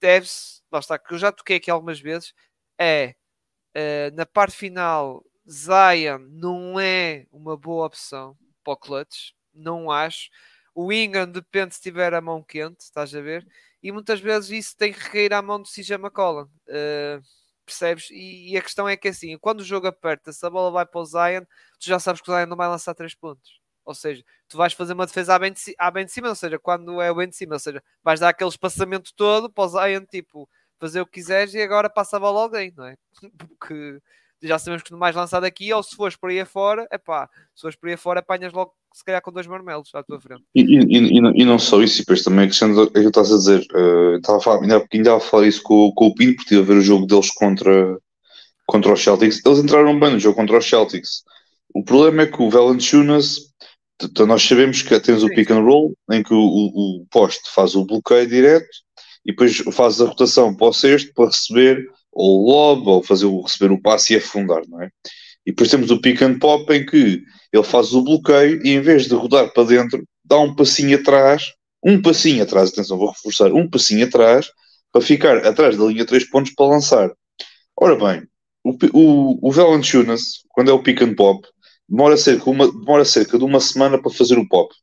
deve-se, lá está, que eu já toquei aqui algumas vezes, é na parte final Zion não é uma boa opção para o clutch, não acho. O Ingram depende se tiver a mão quente, estás a ver? E muitas vezes isso tem que recair à mão do CJ McCollum. Uh, percebes? E, e, a questão é que assim, quando o jogo aperta, se a bola vai para o Zion, tu já sabes que o Zion não vai lançar 3 pontos. Ou seja, tu vais fazer uma defesa à bem, de, à bem de cima, ou seja, quando é o bem de cima, ou seja, vais dar aquele espaçamento todo para o Zion, tipo, fazer o que quiseres e agora passa a bola alguém, não é? Porque já sabemos que no mais lançado aqui, ou se fores por aí afora, é pá, se fores por aí afora, apanhas logo, se calhar, com dois marmelos à tua frente. E, e, e, e não só isso, e depois também acrescento o que estás a dizer, uh, estava a falar, ainda estava a falar isso com, com o Pino, porque estive a ver o jogo deles contra, contra os Celtics, eles entraram bem no jogo contra os Celtics. O problema é que o Valanciunas, nós sabemos que tens o pick and roll, em que o, o, o poste faz o bloqueio direto, e depois faz a rotação para o sexto para receber ou lob, ou fazer o, receber o passe e afundar, não é? E depois temos o pick and pop em que ele faz o bloqueio e em vez de rodar para dentro, dá um passinho atrás, um passinho atrás, atenção, vou reforçar, um passinho atrás, para ficar atrás da linha 3 pontos para lançar. Ora bem, o, o, o quando é o pick and pop, demora cerca, uma, demora cerca de uma semana para fazer o pop.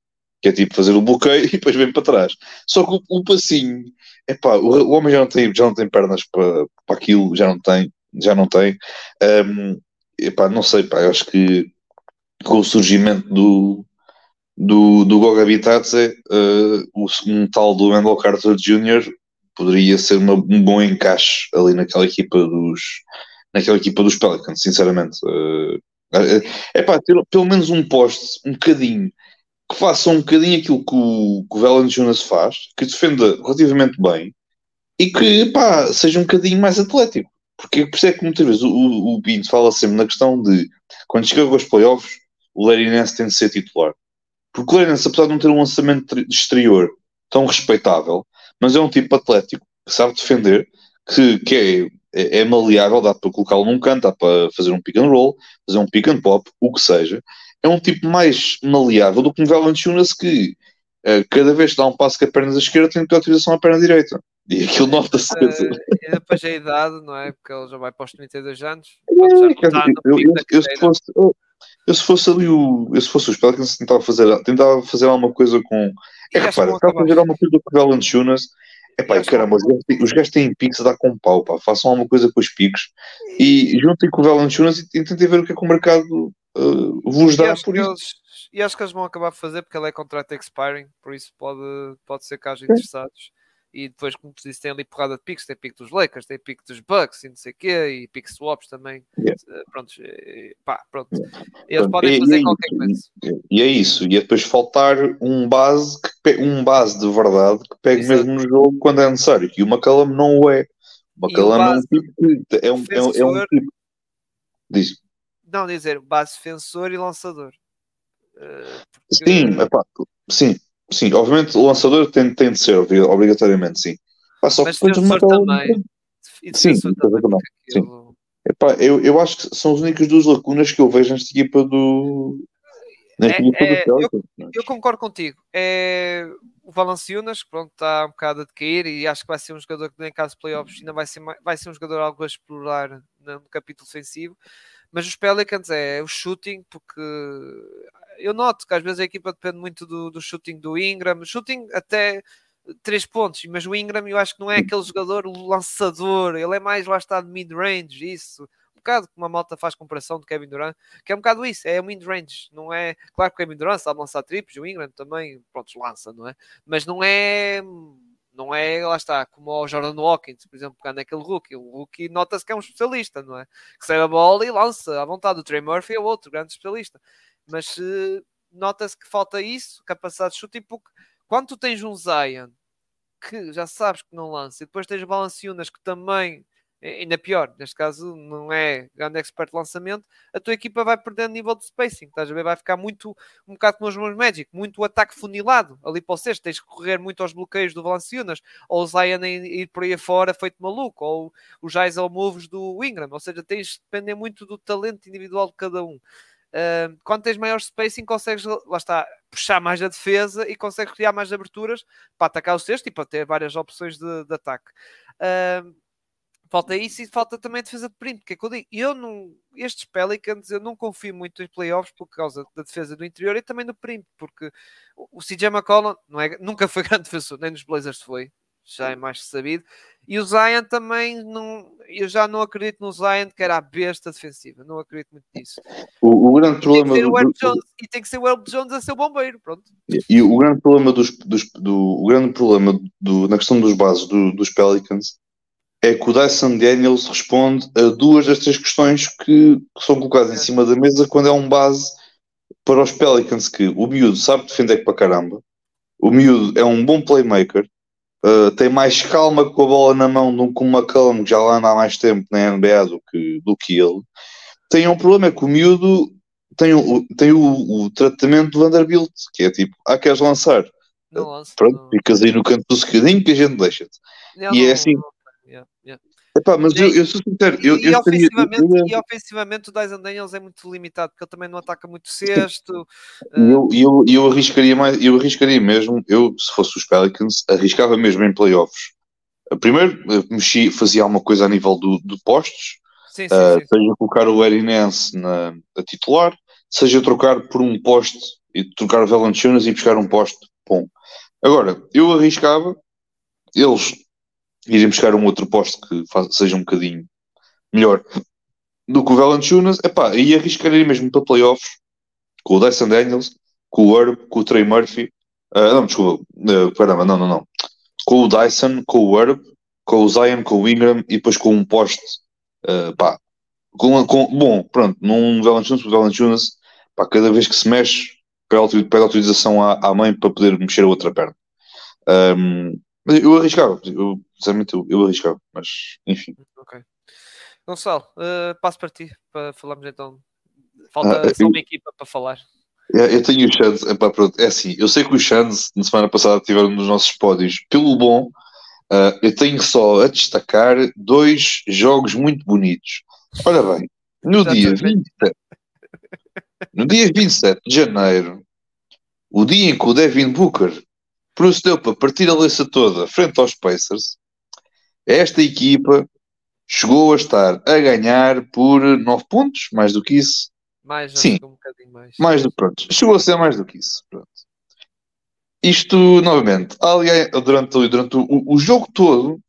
Que é tipo fazer o bloqueio e depois vem para trás. Só que o, o passinho Epá, o, o homem já não tem, já não tem pernas para, para aquilo, já não tem, já não tem. Um, epá, não sei, pá, acho que com o surgimento do, do, do Gog Habitats, é, uh, um tal do Wendell Carter Jr. poderia ser uma, um bom encaixe ali naquela equipa dos naquela equipa dos Pelicans, sinceramente. Uh, é pá, ter pelo menos um poste, um bocadinho que faça um bocadinho aquilo que o, que o Valanciunas faz, que defenda relativamente bem e que pá, seja um bocadinho mais atlético. Porque por isso que muitas vezes o, o, o fala sempre na questão de quando chega aos playoffs, o Larry tem de ser titular. Porque o Larry apesar de não ter um lançamento exterior tão respeitável, mas é um tipo atlético que sabe defender, que, que é, é, é maleável, dá para colocá-lo num canto, dá para fazer um pick and roll, fazer um pick and pop, o que seja, é um tipo mais maleável do que um Valanciunas que uh, cada vez que dá um passo com a perna esquerda tem que ter autorização à perna direita. E aquilo nota-se. Uh, e depois a idade, não é? Porque ele já vai para os 32 anos. eu, se fosse, eu, se fosse ali o. Eu se fosse os Pelicans tentava fazer, tentava fazer alguma coisa com. É repara, tentava fazer alguma coisa com o Valanciunas. É pá, caramba, os gajos têm picos a dar com pau, pá. Façam alguma coisa com os picos e juntem com o Valanciunas e tentem ver o que é que o mercado uh, vos dá por isso. Eles, e acho que eles vão acabar a fazer porque ele é contrato expiring, por isso pode, pode ser que haja interessados. E depois, como tu disse, tem ali porrada de picks, tem pico dos Lakers, tem pico dos Bucks e não sei o quê, e pick swaps também. Yeah. Uh, pronto, pá, pronto. Eles podem fazer e, qualquer coisa. E é isso, e é depois faltar um base, que, um base de verdade que pegue Exato. mesmo no jogo quando é necessário. E o McCallum não o é. O McCallum é um tipo é um, é, um, é um tipo. Diz não dizer base defensor e lançador. Uh, porque... Sim, epá, sim, sim, obviamente o lançador tem, tem de ser, obrigatoriamente, sim. Epá, só Mas defensor também. sim, também. também. Sim. Epá, eu, eu acho que são as únicas duas lacunas que eu vejo nesta equipa do. Nesta é, equipa é, do eu, eu, concordo contigo. É, o Valanciunas, pronto, está um bocado a decair e acho que vai ser um jogador que, em caso de playoffs, ainda vai ser, vai ser um jogador algo a explorar no capítulo ofensivo. Mas os Pelicans é o shooting, porque eu noto que às vezes a equipa depende muito do, do shooting do Ingram, shooting até três pontos, mas o Ingram eu acho que não é aquele jogador lançador, ele é mais lá está de mid-range, isso um bocado como a malta faz comparação de Kevin Durant, que é um bocado isso, é o mid-range, não é, claro que o Kevin Durant sabe lançar triplos, o Ingram também, pronto, lança, não é? Mas não é não é, lá está, como o Jordan Watkins, por exemplo, pegando aquele rookie. O rookie nota-se que é um especialista, não é? Que sai a bola e lança à vontade. O Trey Murphy é outro grande especialista. Mas uh, nota-se que falta isso, capacidade de chute, porque quando tu tens um Zion que já sabes que não lança, e depois tens Balanciunas que também ainda pior, neste caso não é grande expert lançamento, a tua equipa vai perdendo nível de spacing, estás a ver? Vai ficar muito, um bocado como os meus Magic, muito ataque funilado ali para o sexto, tens que correr muito aos bloqueios do Valanciunas, ou o Zion ir por aí fora feito maluco, ou os Jaisal moves do Ingram, ou seja, tens de depender muito do talento individual de cada um. Uh, quando tens maior spacing, consegues, lá está, puxar mais a defesa e consegues criar mais aberturas para atacar o sexto e para ter várias opções de, de ataque. Uh, falta isso e falta também a defesa de perímetro, que é que eu digo, eu não, estes Pelicans eu não confio muito em playoffs por causa da defesa do interior e também do perímetro, porque o CJ McCollum não é, nunca foi grande defensor, nem nos Blazers foi, já é mais sabido. E o Zion também não, eu já não acredito no Zion que era a besta defensiva, não acredito muito nisso. O, o grande problema do, do, Jones, e tem que ser o Herb Jones a ser o bombeiro, pronto. E, e o grande problema dos, dos do, o grande problema do, na questão dos bases do, dos Pelicans é que o Dyson Daniels responde a duas das três questões que, que são colocadas é. em cima da mesa quando é um base para os Pelicans que o miúdo sabe defender para caramba, o miúdo é um bom playmaker, Uh, tem mais calma com a bola na mão do que o McCallum, que já lá anda há mais tempo na NBA do que, do que ele. Tem um problema, é que o miúdo tem, o, tem o, o tratamento do Vanderbilt, que é tipo, ah, queres lançar? Não lanço, Pronto, não. ficas aí no canto do secadinho que a gente deixa-te. E é assim. Yeah, yeah. Epá, mas eu, eu sou sincero, eu, e, eu ofensivamente, e ofensivamente o Dyson Daniels é muito limitado porque ele também não ataca muito cesto. E eu, e eu, eu arriscaria mais, eu arriscaria mesmo, eu, se fosse os Pelicans, arriscava mesmo em playoffs. Primeiro, eh, mexi, fazia alguma coisa a nível do, do postos, sim, sim, uh, sim. seja colocar o Erin Nance na a titular, seja trocar por um poste e trocar o Valanciunas e buscar um poste. Bom. Agora, eu arriscava eles irem buscar um outro poste que seja um bocadinho melhor do que o Valanciunas, epá, e arriscaria mesmo para playoffs com o Dyson Daniels, com o Herb, com o Trey Murphy, ah, não, desculpa, uh, caramba, não, não, não, com o Dyson, com o Herb, com o Zion, com o Ingram e depois com um poste, ah, pá, com, com- bom, pronto, num Valanciunas, o Valanciunas, pá, cada vez que se mexe, pede autori- pede autorização à, à mãe para poder mexer a outra perna. Ahm, mas eu arriscava, eu, sinceramente, eu, eu arriscava, mas enfim. Ok. Gonçalo, eh, passo para ti para falarmos então. Falta Ah, só eu- uma equipa para falar. É, Eu tenho Suns, epá, pronto, é assim, eu sei que os Suns na semana passada tiveram nos nossos pódios pelo bom, ah, eu tenho só a destacar dois jogos muito bonitos. Ora bem, no dia Exatamente. 27, no dia 27 de janeiro, o dia em que o Devin Booker procedeu para partir a leça toda frente aos Pacers, esta equipa chegou a estar a ganhar por 9 pontos, mais do que isso, Mais, Sim. um bocadinho mais. mais do que pronto. Chegou a ser mais do que isso. Pronto. Isto, novamente, aliás, durante, o- durante o, o jogo todo,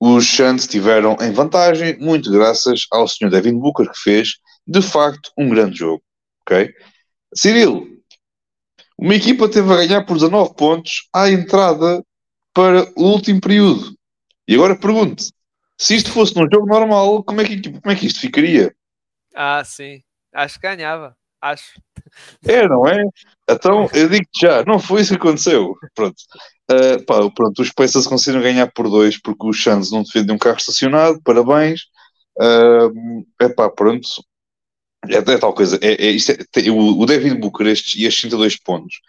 os Suns estiveram em vantagem, muito graças ao Sr. Devin Booker, que fez, de facto, um grande jogo. Ok? Cirilo, uma equipa teve a ganhar por 19 pontos à entrada para o último período. E agora pergunto, se isto fosse num jogo normal, como é que, como é que isto ficaria? Ah, sim. Acho que ganhava. Acho. É, não é? Então, eu digo já, não foi isso que aconteceu. Pronto. Uh, pá, pronto, os Pacers conseguiram ganhar por dois porque os Suns não defendem um carro estacionado, parabéns. Uh, é pá, pronto. É, é tal coisa. É, é, é- o, o David Booker estes, e estes 32 pontos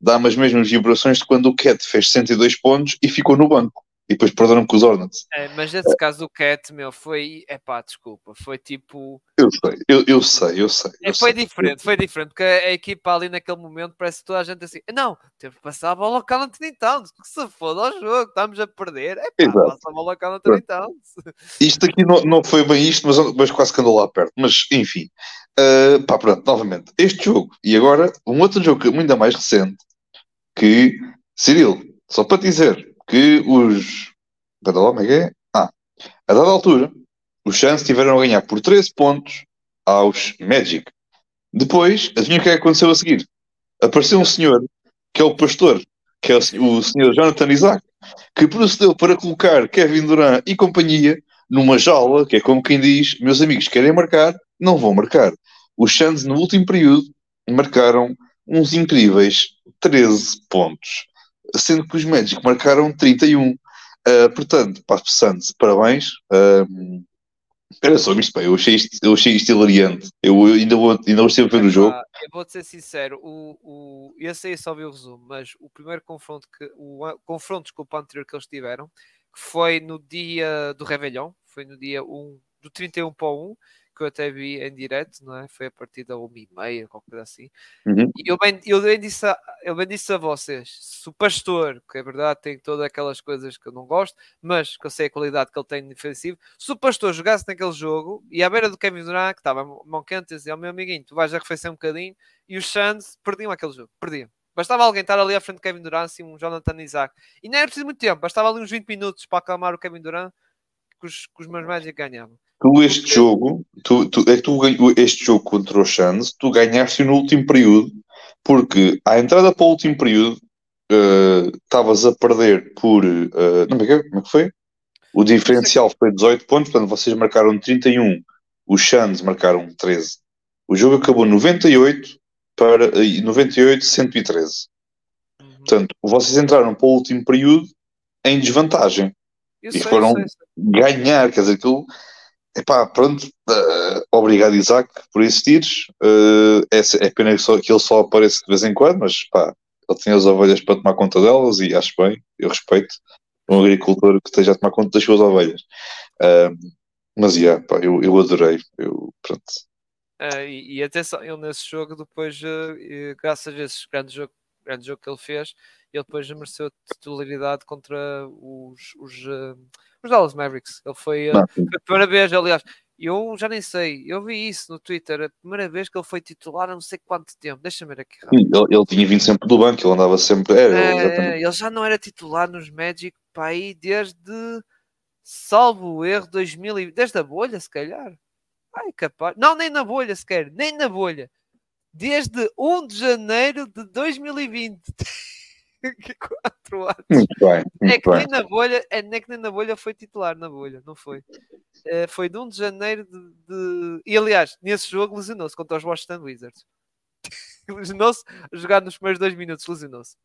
dá-me as mesmas vibrações de quando o Cat fez 62 pontos e ficou no banco. E depois perderam com os Hornets. É, mas esse caso do Cat, meu, foi. É pá, desculpa, foi tipo. Eu sei, eu, eu sei, eu sei. Eu é, foi sei. diferente, foi diferente, porque a, a, equipa ali naquele momento parece que toda a gente assim. Não, teve que passar a bola ao Cal Anthony Towns, que se foda ao jogo, estamos a perder. É pá, passa a bola ao Cal Anthony Towns. Isto aqui não, não foi bem isto, mas, mas quase que andou lá perto. Mas enfim, uh, pá, pronto, novamente, este jogo e agora um outro jogo ainda mais recente que, Cirilo, só para dizer que os. Como é que é? Ah, a dada altura, os Suns tiveram a ganhar por 13 pontos aos Magic. Depois, adivinha o que é que aconteceu a seguir? Apareceu um senhor, que é o pastor, que é o senhor Jonathan Isaac, que procedeu para colocar Kevin Durant e companhia numa jaula, que é como quem diz: meus amigos querem marcar, não vão marcar. Os Suns, no último período, marcaram uns incríveis 13 pontos, sendo que os Magic marcaram 31. Uh, portanto, para os Suns, parabéns. Uh, era só isto, pá, eu achei isto, eu achei isto hilariante. Eu, eu ainda vou, ainda vou sempre ver o jogo. Eu vou-te ser sincero, o, o, esse aí só vi o resumo, mas o primeiro confronto, que, o confronto desculpa, anterior que eles tiveram, que foi no dia do Réveillon, foi no dia 1, do 31 para o 1, que eu até vi em direto, não é? Foi a partir da 1 e meia, qualquer coisa assim. Uhum. E eu bem, eu, bem disse a, eu bem disse a vocês: se o pastor, que é verdade, tem todas aquelas coisas que eu não gosto, mas que eu sei a qualidade que ele tem defensivo, se o pastor jogasse naquele jogo e à beira do Kevin Durant, que estava mão quente, dizia ao meu amiguinho: tu vais arrefecer um bocadinho, e os Suns perdiam aquele jogo, perdiam. Bastava alguém estar ali à frente do Kevin Durant, assim, um Jonathan Isaac. E não era preciso muito tempo, bastava ali uns 20 minutos para acalmar o Kevin Durant que os, que os meus Magic ganhavam. Tu este jogo, tu, tu, é que tu este jogo contra os Suns, tu ganhaste no último período, porque à entrada para o último período estavas uh, a perder por uh, não, é que, como é que foi? O diferencial foi 18 pontos, portanto vocês marcaram 31, os Suns marcaram 13. O jogo acabou 98 para 98 113. Uhum. Portanto, vocês entraram para o último período em desvantagem. Eu e foram eu sei, eu sei. ganhar, quer dizer, aquilo. Epá, pronto, uh, obrigado Isaac por existires. Uh, é, é pena que, só, que ele só apareça de vez em quando, mas pá, ele tem as ovelhas para tomar conta delas e acho bem, eu respeito um agricultor que esteja a tomar conta das suas ovelhas. Uh, mas yeah, pá, eu, eu adorei. Eu, pronto. Uh, e, e atenção, ele nesse jogo, depois, uh, graças a esse grande jogo, grande jogo que ele fez, ele depois mereceu titularidade contra os, os, os Dallas Mavericks. Ele foi, uh, foi a primeira vez, aliás, eu já nem sei, eu vi isso no Twitter, a primeira vez que ele foi titular há não sei quanto tempo. Deixa-me ver aqui. Ele, ele, tinha vindo sempre do banco, ele andava sempre. Era, é, ele já não era titular nos Magic para aí desde, salvo o erro, 2000 e, desde a bolha, se calhar. Ai, capaz. Não, nem na bolha sequer, nem na bolha. Desde 1 de janeiro de 2020. quatro anos. Muito bem. Muito é que bem. nem na bolha, é, nem que nem na bolha foi titular na bolha, não foi? É, foi de 1 de janeiro de, de... E aliás, nesse jogo lesionou-se contra os Washington Wizards. lesionou-se jogar nos primeiros dois minutos, lesionou-se.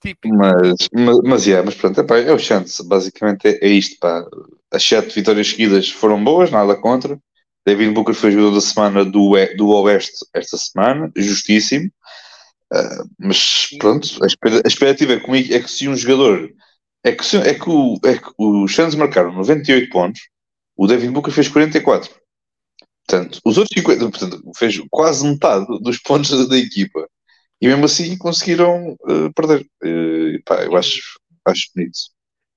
Típico. Mas, mas, mas, yeah, mas pronto, epá, é o chance. Basicamente é, é isto. Pá. As sete vitórias seguidas foram boas, nada contra. David Booker foi jogador da semana do, do Oeste esta semana, justíssimo. Uh, mas pronto, a, expectativa, é, que, é que se um jogador é que, se, é que, o, é que os Suns marcaram 98 pontos, o David Booker fez 44. Portanto, os outros 50, portanto, fez quase metade dos pontos da, da equipa. E mesmo assim conseguiram uh, perder. Uh, pá, eu acho, acho bonito.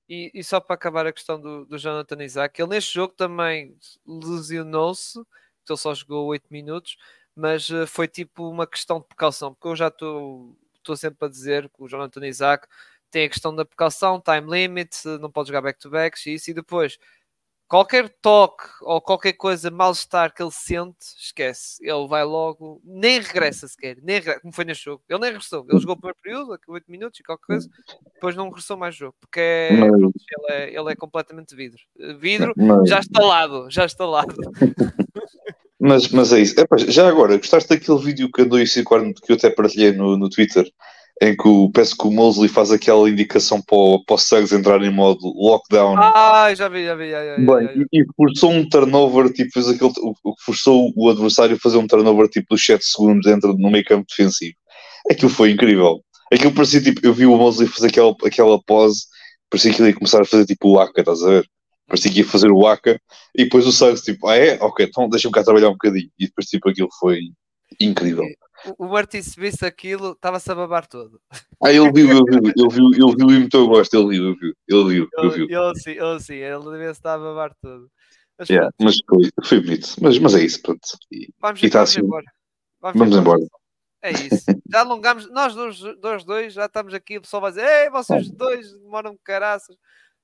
E, e, só para acabar a questão do, do Jonathan Isaac, ele neste jogo também lesionou-se, ele só jogou 8 minutos, mas uh, foi tipo uma questão de precaução, porque eu já estou sempre a dizer que o Jonathan Isaac tem a questão da precaução, time limit, não pode jogar back-to-backs, isso, e depois qualquer toque ou qualquer coisa mal-estar que ele sente, esquece. Ele vai logo, nem regressa sequer, nem regressa, como foi neste jogo. Ele nem regressou. Ele jogou o primeiro período, 8 minutos e qualquer coisa, depois não regressou mais jogo, porque é, ele, é, ele é completamente vidro. Vidro Mas- já instalado, já instalado. Mas, mas é isso. Epá, já agora, gostaste daquele vídeo que andou em circular, que eu até partilhei no, no Twitter, em que o, parece que o Mosley faz aquela indicação para, o- para os Suggs entrar em modo lockdown. Ah, já vi, já vi. Já, já, Bem, já, já. e, e forçou um turnover, tipo, fez aquele, o- o- forçou o adversário a fazer um turnover tipo dos 7 segundos dentro no meio campo defensivo. Aquilo foi incrível. Aquilo parecia tipo, eu vi o Mosley fazer aquela, aquela pose parecia que ele ia começar a fazer tipo o Aka, estás a ver? Parecia que ia fazer o Aka e depois o Suggs tipo, ah é? Ok, então deixa-me cá trabalhar um bocadinho. E depois tipo aquilo foi incrível. O, o Martin se visse aquilo, estava-se a babar todo. Ah, ele viu, ele viu, ele viu, ele viu e muito eu gosto, ele viu, ele viu, ele viu, ele viu. Ele sim, ele sim, ele devia estar a babar todo. Mas, yeah, mas foi, foi bonito, mas, mas é isso, pronto. E, vamos, e tá vamos assim, embora. Vamos, vamos embora. embora. É isso. Já alongamos, nós dois, dois, dois já estamos aqui, o pessoal vai dizer, ei, vocês dois demoram caraças.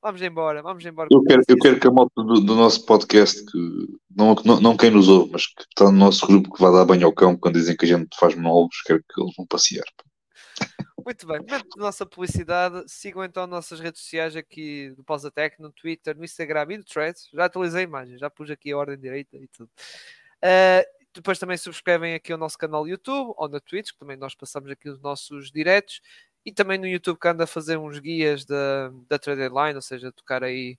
Vamos embora, vamos embora. Eu quero, eu quero que a moto do, do, nosso podcast, que não, não, não quem nos ouve, mas que está no nosso grupo que vai dar banho ao cão quando dizem que a gente faz monólogos, quero que eles vão passear. Muito bem, momento da nossa publicidade. Sigam então nossas redes sociais aqui do Pausatec, no Twitter, no Instagram e no Threads. Já atualizei a imagem, já pus aqui a ordem direita e tudo. Uh, depois também subscrevem aqui o nosso canal YouTube ou na Twitch, que também nós passamos aqui os nossos diretos. E também no YouTube que anda a fazer uns guias da, da Trade Line, ou seja, tocar aí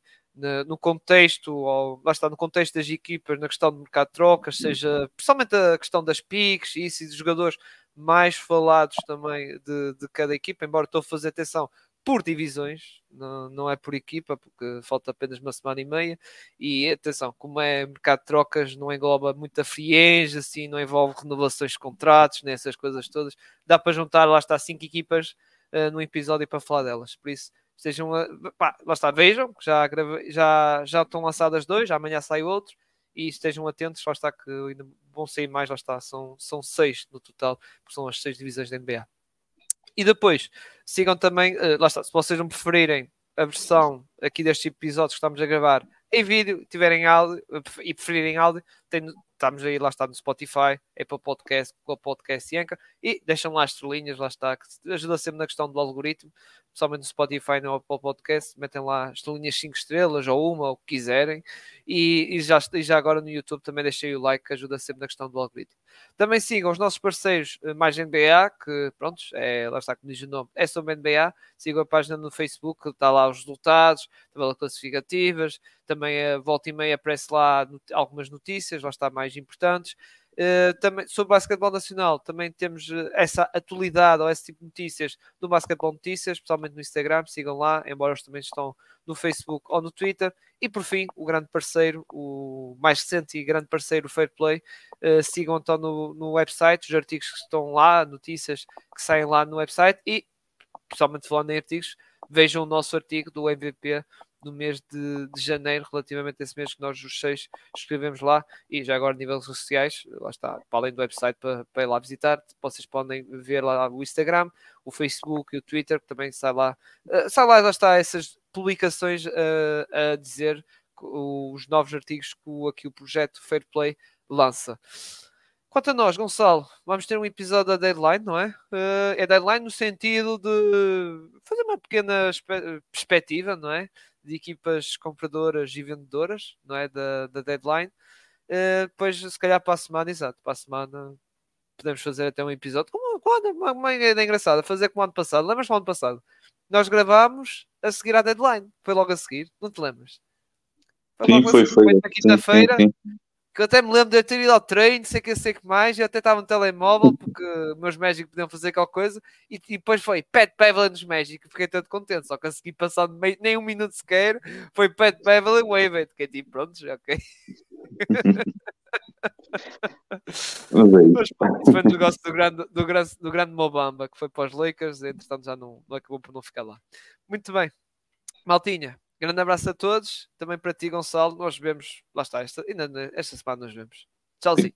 no contexto, ou lá está, no contexto das equipas, na questão do mercado de trocas, seja principalmente a questão das piques e isso, e dos jogadores mais falados também de, de cada equipa, embora estou a fazer atenção por divisões, não, não é por equipa, porque falta apenas uma semana e meia. E atenção, como é mercado de trocas, não engloba muita frieza, assim, não envolve renovações de contratos, nem essas coisas todas. Dá para juntar, lá está, cinco equipas uh, no episódio para falar delas. Por isso, estejam, a, pá, lá está, vejam, já, já, já estão lançadas dois, amanhã sai outro. E estejam atentos, lá está que ainda vão sair mais, lá está, são, são seis no total, porque são as seis divisões da NBA. E depois, sigam também, uh, lá está, se vocês não preferirem a versão aqui destes episódios que estamos a gravar em vídeo, tiverem áudio e preferirem áudio, tem, estamos aí, lá está no Spotify, Apple Podcast, Google Podcast e e deixam lá as estrelinhas, lá está, que ajuda sempre na questão do algoritmo, principalmente no Spotify no Apple Podcast, metem lá estrelinhas 5 estrelas, ou uma, ou o que quiserem, e, e, já, e já agora no YouTube também deixei o like, que ajuda sempre na questão do algoritmo. Também sigam os nossos parceiros eh, mais NBA, que pronto, é, lá está como diz o nome, é sobre NBA, sigam a página no Facebook, que está lá os resultados, tabelas classificativas, também a volta e meia aparece lá algumas notícias, lá está mais importantes. Uh, também, sobre basquetebol nacional, também temos uh, essa atualidade ou esse tipo de notícias do Basquetebol Notícias, especialmente no Instagram, sigam lá, embora eles também estão no Facebook ou no Twitter. E por fim, o grande parceiro, o mais recente e grande parceiro, o Fair Play, uh, sigam então no, no website os artigos que estão lá, notícias que saem lá no website e, pessoalmente falando em artigos, vejam o nosso artigo do MVP no mês de, de, janeiro, relativamente a esse mês que nós os seis escrevemos lá, e já agora níveis sociais, lá está, para além do website para, para ir lá visitar, vocês podem ver lá o Instagram, o Facebook e o Twitter, que também sai lá, uh, sai lá, lá está essas publicações uh, a dizer os novos artigos que o, aqui o projeto Fair Play lança. Quanto a nós, Gonçalo, vamos ter um episódio da Deadline, não é? Uh, é Deadline no sentido de fazer uma pequena perspectiva, não é? De equipas compradoras e vendedoras, não é? Da, da deadline. Uh, depois, se calhar, para a semana, exato, para a semana podemos fazer até um episódio. Como, quando, uma, uma ideia engraçada, fazer como ano passado. Lembras do ano passado? Nós gravámos a seguir à deadline. Foi logo a seguir, não te lembras? Foi sim, foi, foi. Na quinta-feira, que eu até me lembro de ter ido ao treino, sei que sei que mais, e até estava no telemóvel, porque meus Magic podiam fazer qualquer coisa, e, e depois foi Pet Beverly nos Magic, fiquei todo contente, só consegui passar meio, nem um minuto sequer, foi Pet Beverly Wave, fiquei tipo, pronto, já ok. Mas foi um negócio do grande, do, grande, do grande Mobamba, que foi para os Lakers, entretanto já não, não acabou por não ficar lá. Muito bem, Maltinha, Grande abraço a todos, também para ti, Gonçalo. Nós vemos, lá está, esta, ainda esta semana nós vemos. Tchauzinho.